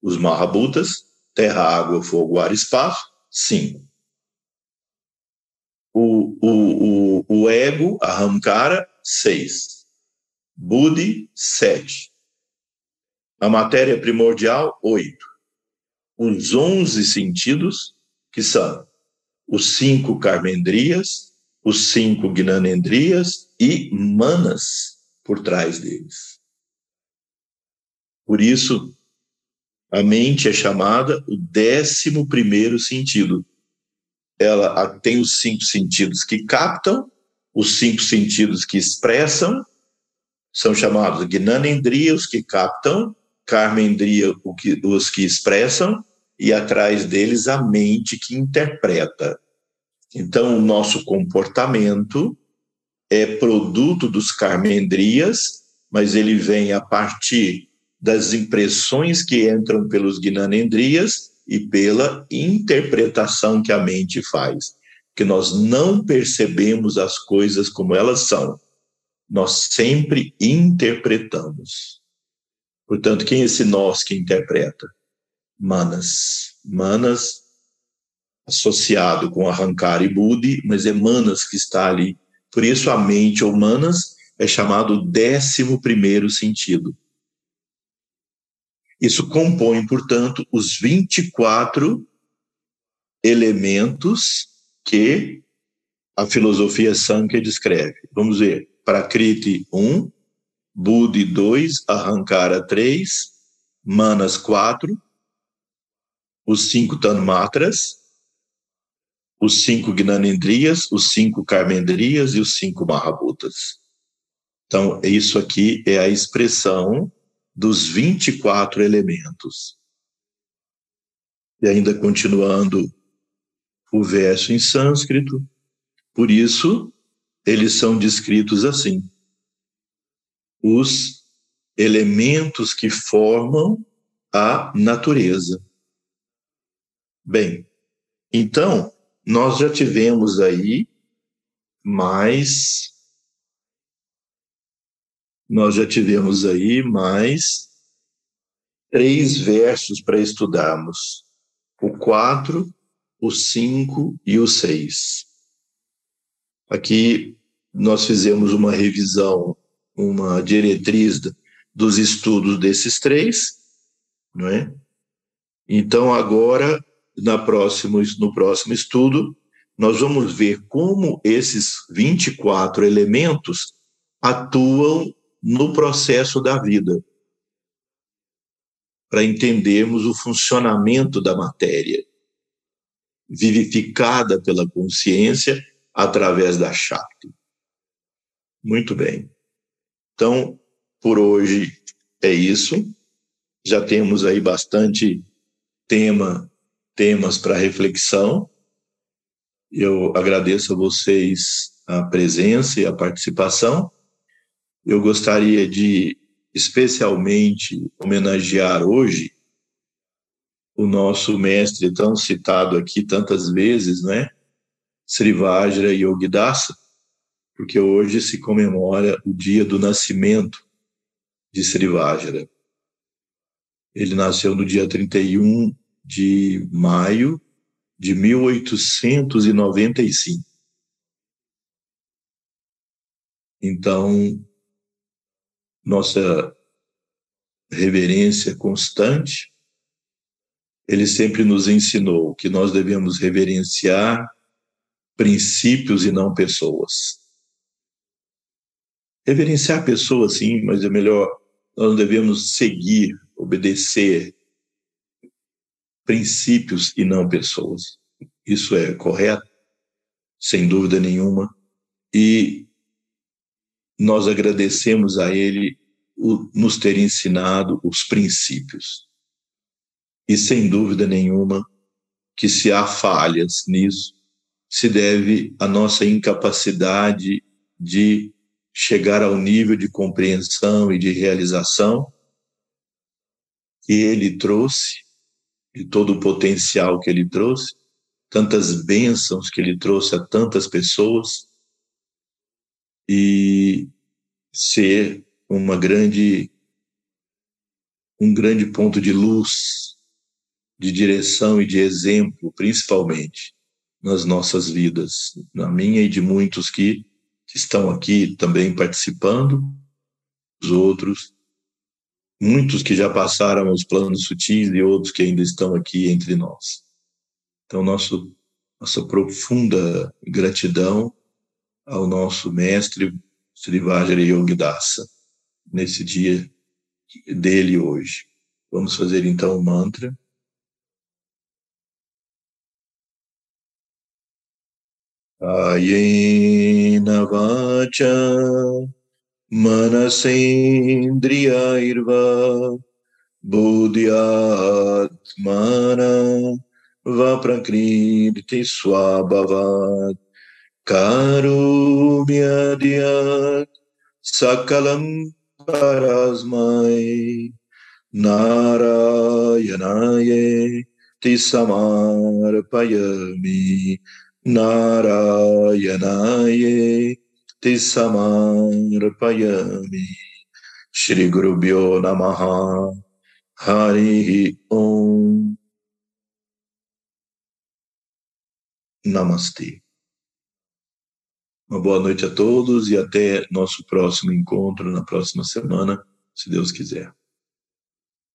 os Mahabhutas, terra, água, fogo, ar, espaço, cinco. O, o, o, o ego, a Hamkara, seis. Buddhi, sete. A matéria primordial, oito. Os onze sentidos, que são os cinco karmendrias, os cinco gnanendrias e manas por trás deles. Por isso, a mente é chamada o décimo primeiro sentido. Ela tem os cinco sentidos que captam, os cinco sentidos que expressam, são chamados Gnanendriya, os que captam, Karmendriya, os que expressam, e atrás deles a mente que interpreta. Então, o nosso comportamento é produto dos Karmendrias, mas ele vem a partir das impressões que entram pelos Gnanendrias e pela interpretação que a mente faz. Que nós não percebemos as coisas como elas são. Nós sempre interpretamos. Portanto, quem é esse nós que interpreta? Manas. Manas associado com arrancar e Budi, mas é Manas que está ali. Por isso a mente ou Manas é chamado décimo primeiro sentido. Isso compõe, portanto, os 24 elementos que a filosofia Sankhya descreve. Vamos ver. Prakriti 1, Budi 2, Ahankara 3, Manas 4, os cinco Tanmatras, os cinco Gnanendrias, os cinco Karmendrias e os cinco Mahabhutas. Então, isso aqui é a expressão dos 24 elementos. E ainda continuando o verso em sânscrito, por isso eles são descritos assim: os elementos que formam a natureza. Bem, então, nós já tivemos aí mais. Nós já tivemos aí mais três versos para estudarmos: o quatro, o cinco e o seis. Aqui nós fizemos uma revisão, uma diretriz dos estudos desses três, não é? Então agora na próximo, no próximo estudo, nós vamos ver como esses 24 elementos atuam no processo da vida, para entendermos o funcionamento da matéria, vivificada pela consciência através da Shakti. Muito bem. Então, por hoje é isso. Já temos aí bastante tema temas para reflexão. Eu agradeço a vocês a presença e a participação. Eu gostaria de especialmente homenagear hoje o nosso mestre tão citado aqui tantas vezes, né? Srivajra Yogidasa, porque hoje se comemora o dia do nascimento de Srivajra. Ele nasceu no dia 31 de maio de 1895. Então, nossa reverência constante, ele sempre nos ensinou que nós devemos reverenciar princípios e não pessoas. Reverenciar pessoas, sim, mas é melhor, nós não devemos seguir, obedecer princípios e não pessoas. Isso é correto, sem dúvida nenhuma. E nós agradecemos a Ele o, nos ter ensinado os princípios. E sem dúvida nenhuma que se há falhas nisso, se deve à nossa incapacidade de chegar ao nível de compreensão e de realização que ele trouxe de todo o potencial que ele trouxe, tantas bênçãos que ele trouxe a tantas pessoas e ser uma grande um grande ponto de luz, de direção e de exemplo, principalmente nas nossas vidas, na minha e de muitos que, que estão aqui também participando, os outros muitos que já passaram os planos sutis e outros que ainda estão aqui entre nós. Então, nosso, nossa profunda gratidão ao nosso mestre Sri Vajra Yogidasa, nesse dia dele hoje. Vamos fazer então o mantra. Ayena vacha मनसेन्द्रियैर्वा बुद्ध्यात्मना वा प्रकृति स्वभवात् कारुण्यद्यात् सकलं परस्मै नारायणाय ति समर्पयामि नारायणाय te samarpayami. Shri Guru Bhyo Namaha Hari Om Namastê. Uma boa noite a todos e até nosso próximo encontro na próxima semana, se Deus quiser.